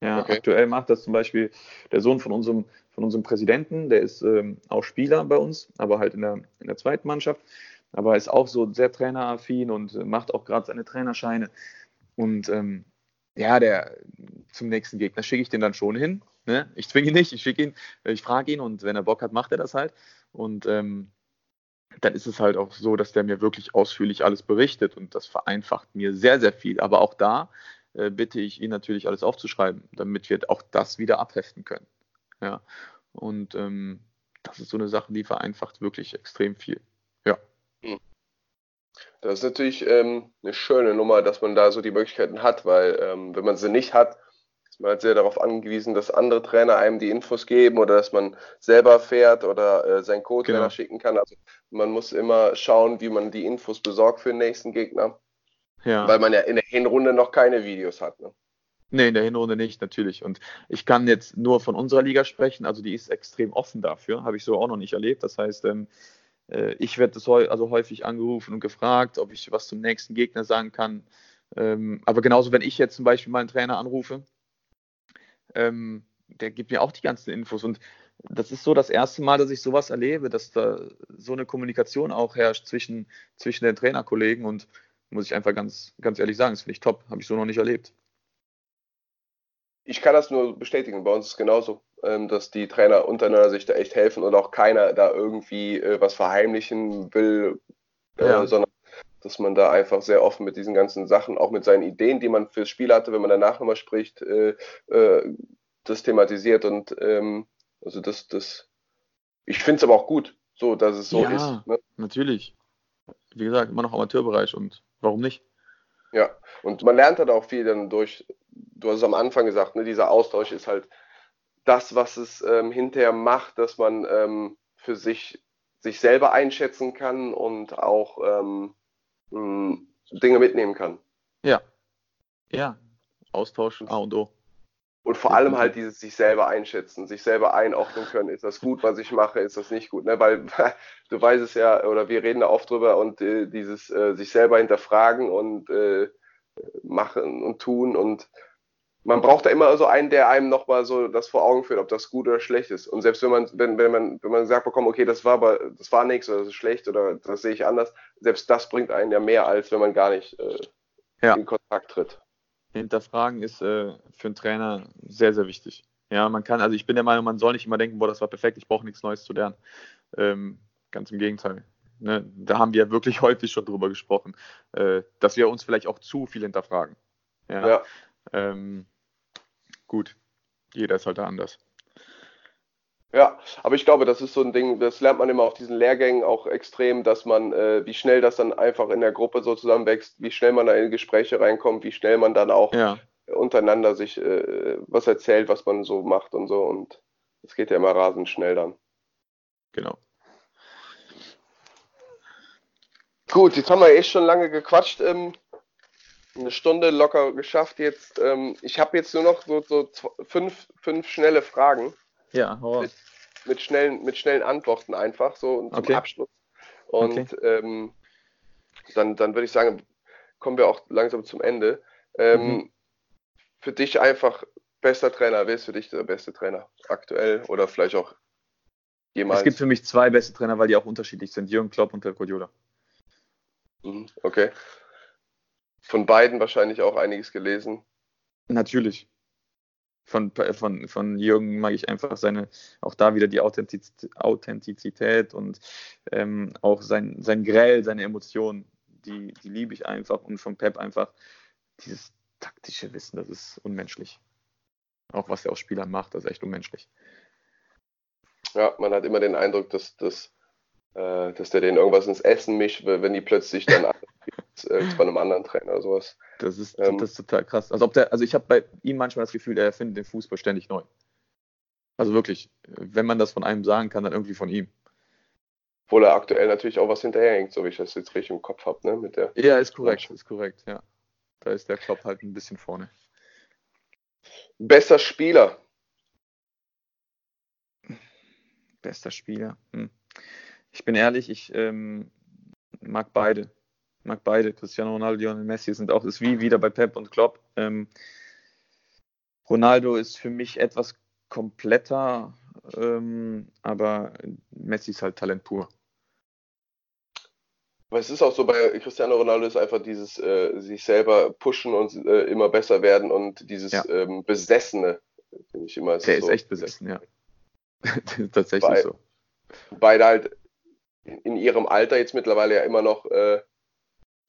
Ja, okay. aktuell macht das zum Beispiel der Sohn von unserem, von unserem Präsidenten, der ist ähm, auch Spieler bei uns, aber halt in der, in der zweiten Mannschaft, aber ist auch so sehr traineraffin und macht auch gerade seine Trainerscheine. Und ähm, ja, der zum nächsten Gegner schicke ich den dann schon hin. Ne? Ich zwinge ihn nicht, ich schicke ihn, ich frage ihn und wenn er Bock hat, macht er das halt. Und ähm, dann ist es halt auch so, dass der mir wirklich ausführlich alles berichtet und das vereinfacht mir sehr, sehr viel. Aber auch da äh, bitte ich ihn natürlich alles aufzuschreiben, damit wir auch das wieder abheften können. Ja. Und ähm, das ist so eine Sache, die vereinfacht wirklich extrem viel. Ja. Hm. Das ist natürlich ähm, eine schöne Nummer, dass man da so die Möglichkeiten hat, weil ähm, wenn man sie nicht hat, ist man halt sehr darauf angewiesen, dass andere Trainer einem die Infos geben oder dass man selber fährt oder äh, seinen Co-Trainer genau. schicken kann. Also man muss immer schauen, wie man die Infos besorgt für den nächsten Gegner. Ja. Weil man ja in der Hinrunde noch keine Videos hat. Ne? Nee, in der Hinrunde nicht, natürlich. Und ich kann jetzt nur von unserer Liga sprechen, also die ist extrem offen dafür, habe ich so auch noch nicht erlebt. Das heißt, ähm, äh, ich werde also häufig angerufen und gefragt, ob ich was zum nächsten Gegner sagen kann. Ähm, aber genauso, wenn ich jetzt zum Beispiel meinen Trainer anrufe, ähm, der gibt mir auch die ganzen Infos. Und das ist so das erste Mal, dass ich sowas erlebe, dass da so eine Kommunikation auch herrscht zwischen, zwischen den Trainerkollegen und muss ich einfach ganz, ganz ehrlich sagen, das finde ich top, habe ich so noch nicht erlebt. Ich kann das nur bestätigen, bei uns ist es genauso, ähm, dass die Trainer untereinander sich da echt helfen und auch keiner da irgendwie äh, was verheimlichen will, äh, ja. sondern dass man da einfach sehr offen mit diesen ganzen Sachen, auch mit seinen Ideen, die man fürs Spiel hatte, wenn man danach nochmal spricht, äh, das thematisiert und ähm, also das, das, ich finde es aber auch gut, so, dass es so ja, ist. Ne? Natürlich. Wie gesagt, immer noch Amateurbereich und warum nicht? Ja, und man lernt halt auch viel dann durch, du hast es am Anfang gesagt, ne, dieser Austausch ist halt das, was es ähm, hinterher macht, dass man ähm, für sich sich selber einschätzen kann und auch ähm, Dinge mitnehmen kann. Ja. Ja. Austausch A und O. Und vor allem halt dieses sich selber einschätzen, sich selber einordnen können. Ist das gut, was ich mache? Ist das nicht gut? Ne? Weil du weißt es ja, oder wir reden da oft drüber und äh, dieses äh, sich selber hinterfragen und äh, machen und tun und man braucht da immer so einen, der einem nochmal so das vor Augen führt, ob das gut oder schlecht ist. Und selbst wenn man, wenn, wenn man, wenn man sagt bekommt, okay, das war aber, das war nichts oder das ist schlecht oder das sehe ich anders, selbst das bringt einen ja mehr, als wenn man gar nicht äh, ja. in Kontakt tritt hinterfragen ist äh, für einen Trainer sehr, sehr wichtig. Ja, man kann, also ich bin der Meinung, man soll nicht immer denken, boah, das war perfekt, ich brauche nichts Neues zu lernen. Ähm, ganz im Gegenteil. Ne? Da haben wir wirklich häufig schon drüber gesprochen, äh, dass wir uns vielleicht auch zu viel hinterfragen. Ja. ja. Ähm, gut, jeder ist halt da anders. Ja, aber ich glaube, das ist so ein Ding, das lernt man immer auf diesen Lehrgängen auch extrem, dass man, äh, wie schnell das dann einfach in der Gruppe so zusammenwächst, wie schnell man da in Gespräche reinkommt, wie schnell man dann auch ja. untereinander sich äh, was erzählt, was man so macht und so. Und es geht ja immer rasend schnell dann. Genau. Gut, jetzt haben wir echt schon lange gequatscht. Ähm, eine Stunde locker geschafft jetzt. Ähm, ich habe jetzt nur noch so, so fünf, fünf schnelle Fragen. Ja, mit, mit, schnellen, mit schnellen Antworten einfach, so zum okay. Abschluss. Und okay. ähm, dann, dann würde ich sagen, kommen wir auch langsam zum Ende. Ähm, mhm. Für dich einfach bester Trainer, wer ist für dich der beste Trainer aktuell oder vielleicht auch jemals? Es gibt für mich zwei beste Trainer, weil die auch unterschiedlich sind, Jürgen Klopp und Pep Guardiola. Mhm, okay. Von beiden wahrscheinlich auch einiges gelesen. Natürlich von, von, von Jürgen mag ich einfach seine, auch da wieder die Authentizität und ähm, auch sein, sein Grell, seine Emotionen, die, die liebe ich einfach. Und von Pep einfach dieses taktische Wissen, das ist unmenschlich. Auch was er aus Spielern macht, das ist echt unmenschlich. Ja, man hat immer den Eindruck, dass, dass, äh, dass der denen irgendwas ins Essen mischt, wenn die plötzlich dann äh, von einem anderen Trainer oder sowas. Das ist, ähm, das ist total krass. Also, ob der, also ich habe bei ihm manchmal das Gefühl, er erfindet den Fußball ständig neu. Also wirklich, wenn man das von einem sagen kann, dann irgendwie von ihm. Obwohl er aktuell natürlich auch was hinterherhängt, so wie ich das jetzt richtig im Kopf habe, ne? Mit der ja, ist korrekt, Mannschaft. ist korrekt, ja. Da ist der Klopp halt ein bisschen vorne. Bester Spieler. Bester Spieler. Hm. Ich bin ehrlich, ich ähm, mag beide mag beide. Cristiano Ronaldo und Messi sind auch, ist wie wieder bei Pep und Klopp. Ähm, Ronaldo ist für mich etwas kompletter, ähm, aber Messi ist halt Talent pur. Aber es ist auch so bei Cristiano Ronaldo ist einfach dieses äh, sich selber pushen und äh, immer besser werden und dieses ja. ähm, Besessene, finde ich immer. Der ist so. echt besessen, ja. Tatsächlich Bei, so. Beide halt in ihrem Alter jetzt mittlerweile ja immer noch äh,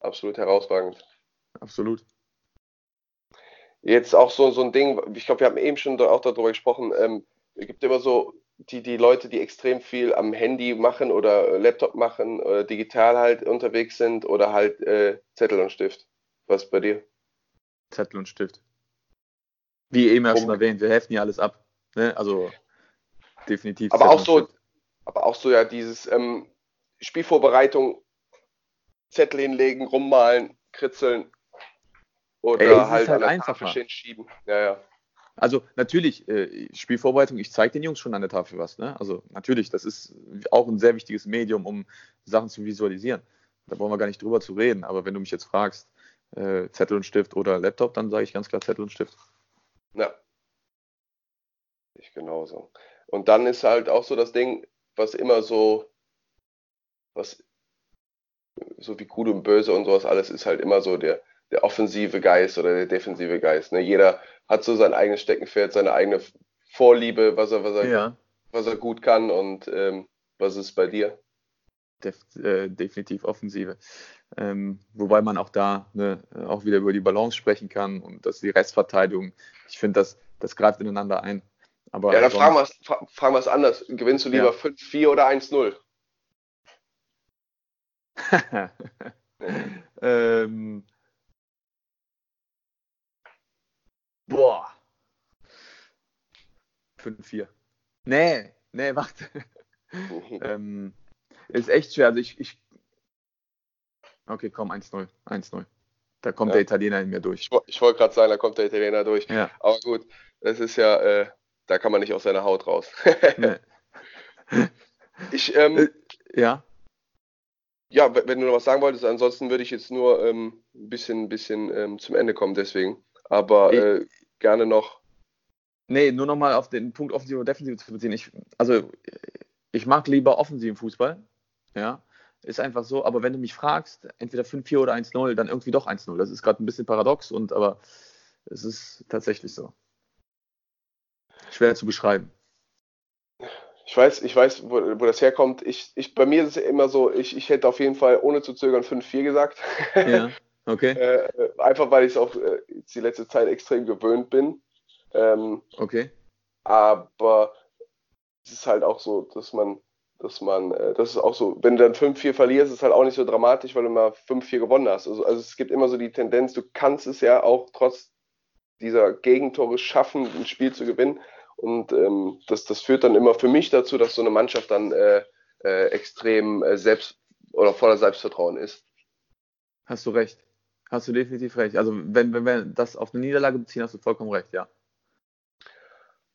absolut herausragend. Absolut. Jetzt auch so, so ein Ding, ich glaube, wir haben eben schon auch darüber gesprochen, ähm, es gibt immer so die, die Leute, die extrem viel am Handy machen oder Laptop machen, oder digital halt unterwegs sind oder halt äh, Zettel und Stift. Was bei dir? Zettel und Stift. Wie eben ja schon erwähnt, wir heften ja alles ab. Ne? Also definitiv. Aber Zettel auch so, aber auch so ja dieses ähm, Spielvorbereitung, Zettel hinlegen, rummalen, kritzeln oder Ey, halt, halt an der Tafel schieben. Ja, ja. Also natürlich, äh, Spielvorbereitung, ich zeige den Jungs schon an der Tafel was. Ne? Also natürlich, das ist auch ein sehr wichtiges Medium, um Sachen zu visualisieren. Da brauchen wir gar nicht drüber zu reden. Aber wenn du mich jetzt fragst, äh, Zettel und Stift oder Laptop, dann sage ich ganz klar Zettel und Stift. Ja. Ich genauso. Und dann ist halt auch so das Ding, was immer so, was so wie gut und böse und sowas alles ist halt immer so der, der offensive Geist oder der defensive Geist. Ne? Jeder hat so sein eigenes Steckenpferd, seine eigene Vorliebe, was er, was er, ja. was er gut kann und ähm, was ist bei dir? Def, äh, definitiv Offensive. Ähm, wobei man auch da ne, auch wieder über die Balance sprechen kann und dass die Restverteidigung, ich finde, das, das greift ineinander ein. Aber ja, dann fragen wir es anders. Gewinnst du lieber ja. 5-4 oder 1-0? ähm, boah. 5-4. Nee, nee, warte. ähm, ist echt schwer. Also ich, ich Okay, komm, 1-0. 1-0. Da kommt ja. der Italiener in mir durch. Ich, ich wollte gerade sagen, da kommt der Italiener durch. Ja. Aber gut, das ist ja, äh, da kann man nicht aus seiner Haut raus. nee. Ich, ähm, äh, ja. Ja, wenn du noch was sagen wolltest, ansonsten würde ich jetzt nur ähm, ein bisschen, bisschen ähm, zum Ende kommen, deswegen. Aber äh, gerne noch. Nee, nur nochmal auf den Punkt Offensive und Defensive zu beziehen. Ich, also, ich mag lieber offensiven Fußball. Ja. Ist einfach so, aber wenn du mich fragst, entweder 5-4 oder 1-0, dann irgendwie doch 1-0. Das ist gerade ein bisschen paradox, und aber es ist tatsächlich so. Schwer zu beschreiben. Ich weiß, ich weiß, wo, wo das herkommt. Ich, ich, bei mir ist es immer so, ich, ich hätte auf jeden Fall ohne zu zögern 5-4 gesagt. Ja, okay. äh, einfach weil ich es auch äh, die letzte Zeit extrem gewöhnt bin. Ähm, okay. Aber es ist halt auch so, dass man dass man, äh, das ist auch so, wenn du dann 5-4 verlierst, ist es halt auch nicht so dramatisch, weil du mal 5-4 gewonnen hast. Also, also es gibt immer so die Tendenz, du kannst es ja auch trotz dieser Gegentore schaffen, ein Spiel zu gewinnen. Und ähm, das, das führt dann immer für mich dazu, dass so eine Mannschaft dann äh, äh, extrem äh, selbst oder voller Selbstvertrauen ist. Hast du recht. Hast du definitiv recht. Also wenn, wenn wir das auf eine Niederlage beziehen, hast du vollkommen recht, ja.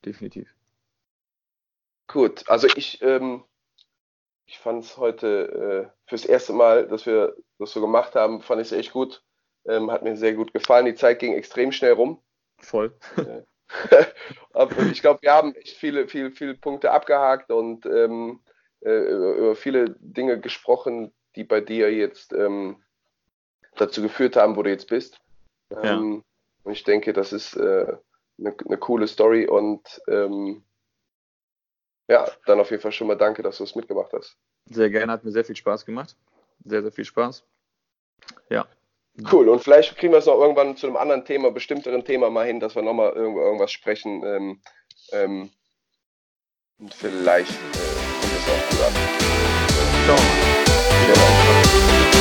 Definitiv. Gut, also ich ähm, ich fand es heute äh, fürs erste Mal, dass wir das so gemacht haben, fand ich es echt gut. Ähm, hat mir sehr gut gefallen. Die Zeit ging extrem schnell rum. Voll. Ich glaube, wir haben echt viele, viele, viele Punkte abgehakt und ähm, äh, über, viele Dinge gesprochen, die bei dir jetzt ähm, dazu geführt haben, wo du jetzt bist. Ja. Ähm, und ich denke, das ist äh, eine, eine coole Story und ähm, ja, dann auf jeden Fall schon mal danke, dass du es mitgemacht hast. Sehr gerne, hat mir sehr viel Spaß gemacht. Sehr, sehr viel Spaß. Ja. Cool, und vielleicht kriegen wir es noch irgendwann zu einem anderen Thema, bestimmteren Thema mal hin, dass wir nochmal irgendwo irgendwas sprechen. Ähm, ähm, und vielleicht äh, kommt es auch gut an. Ciao. Wieder mal.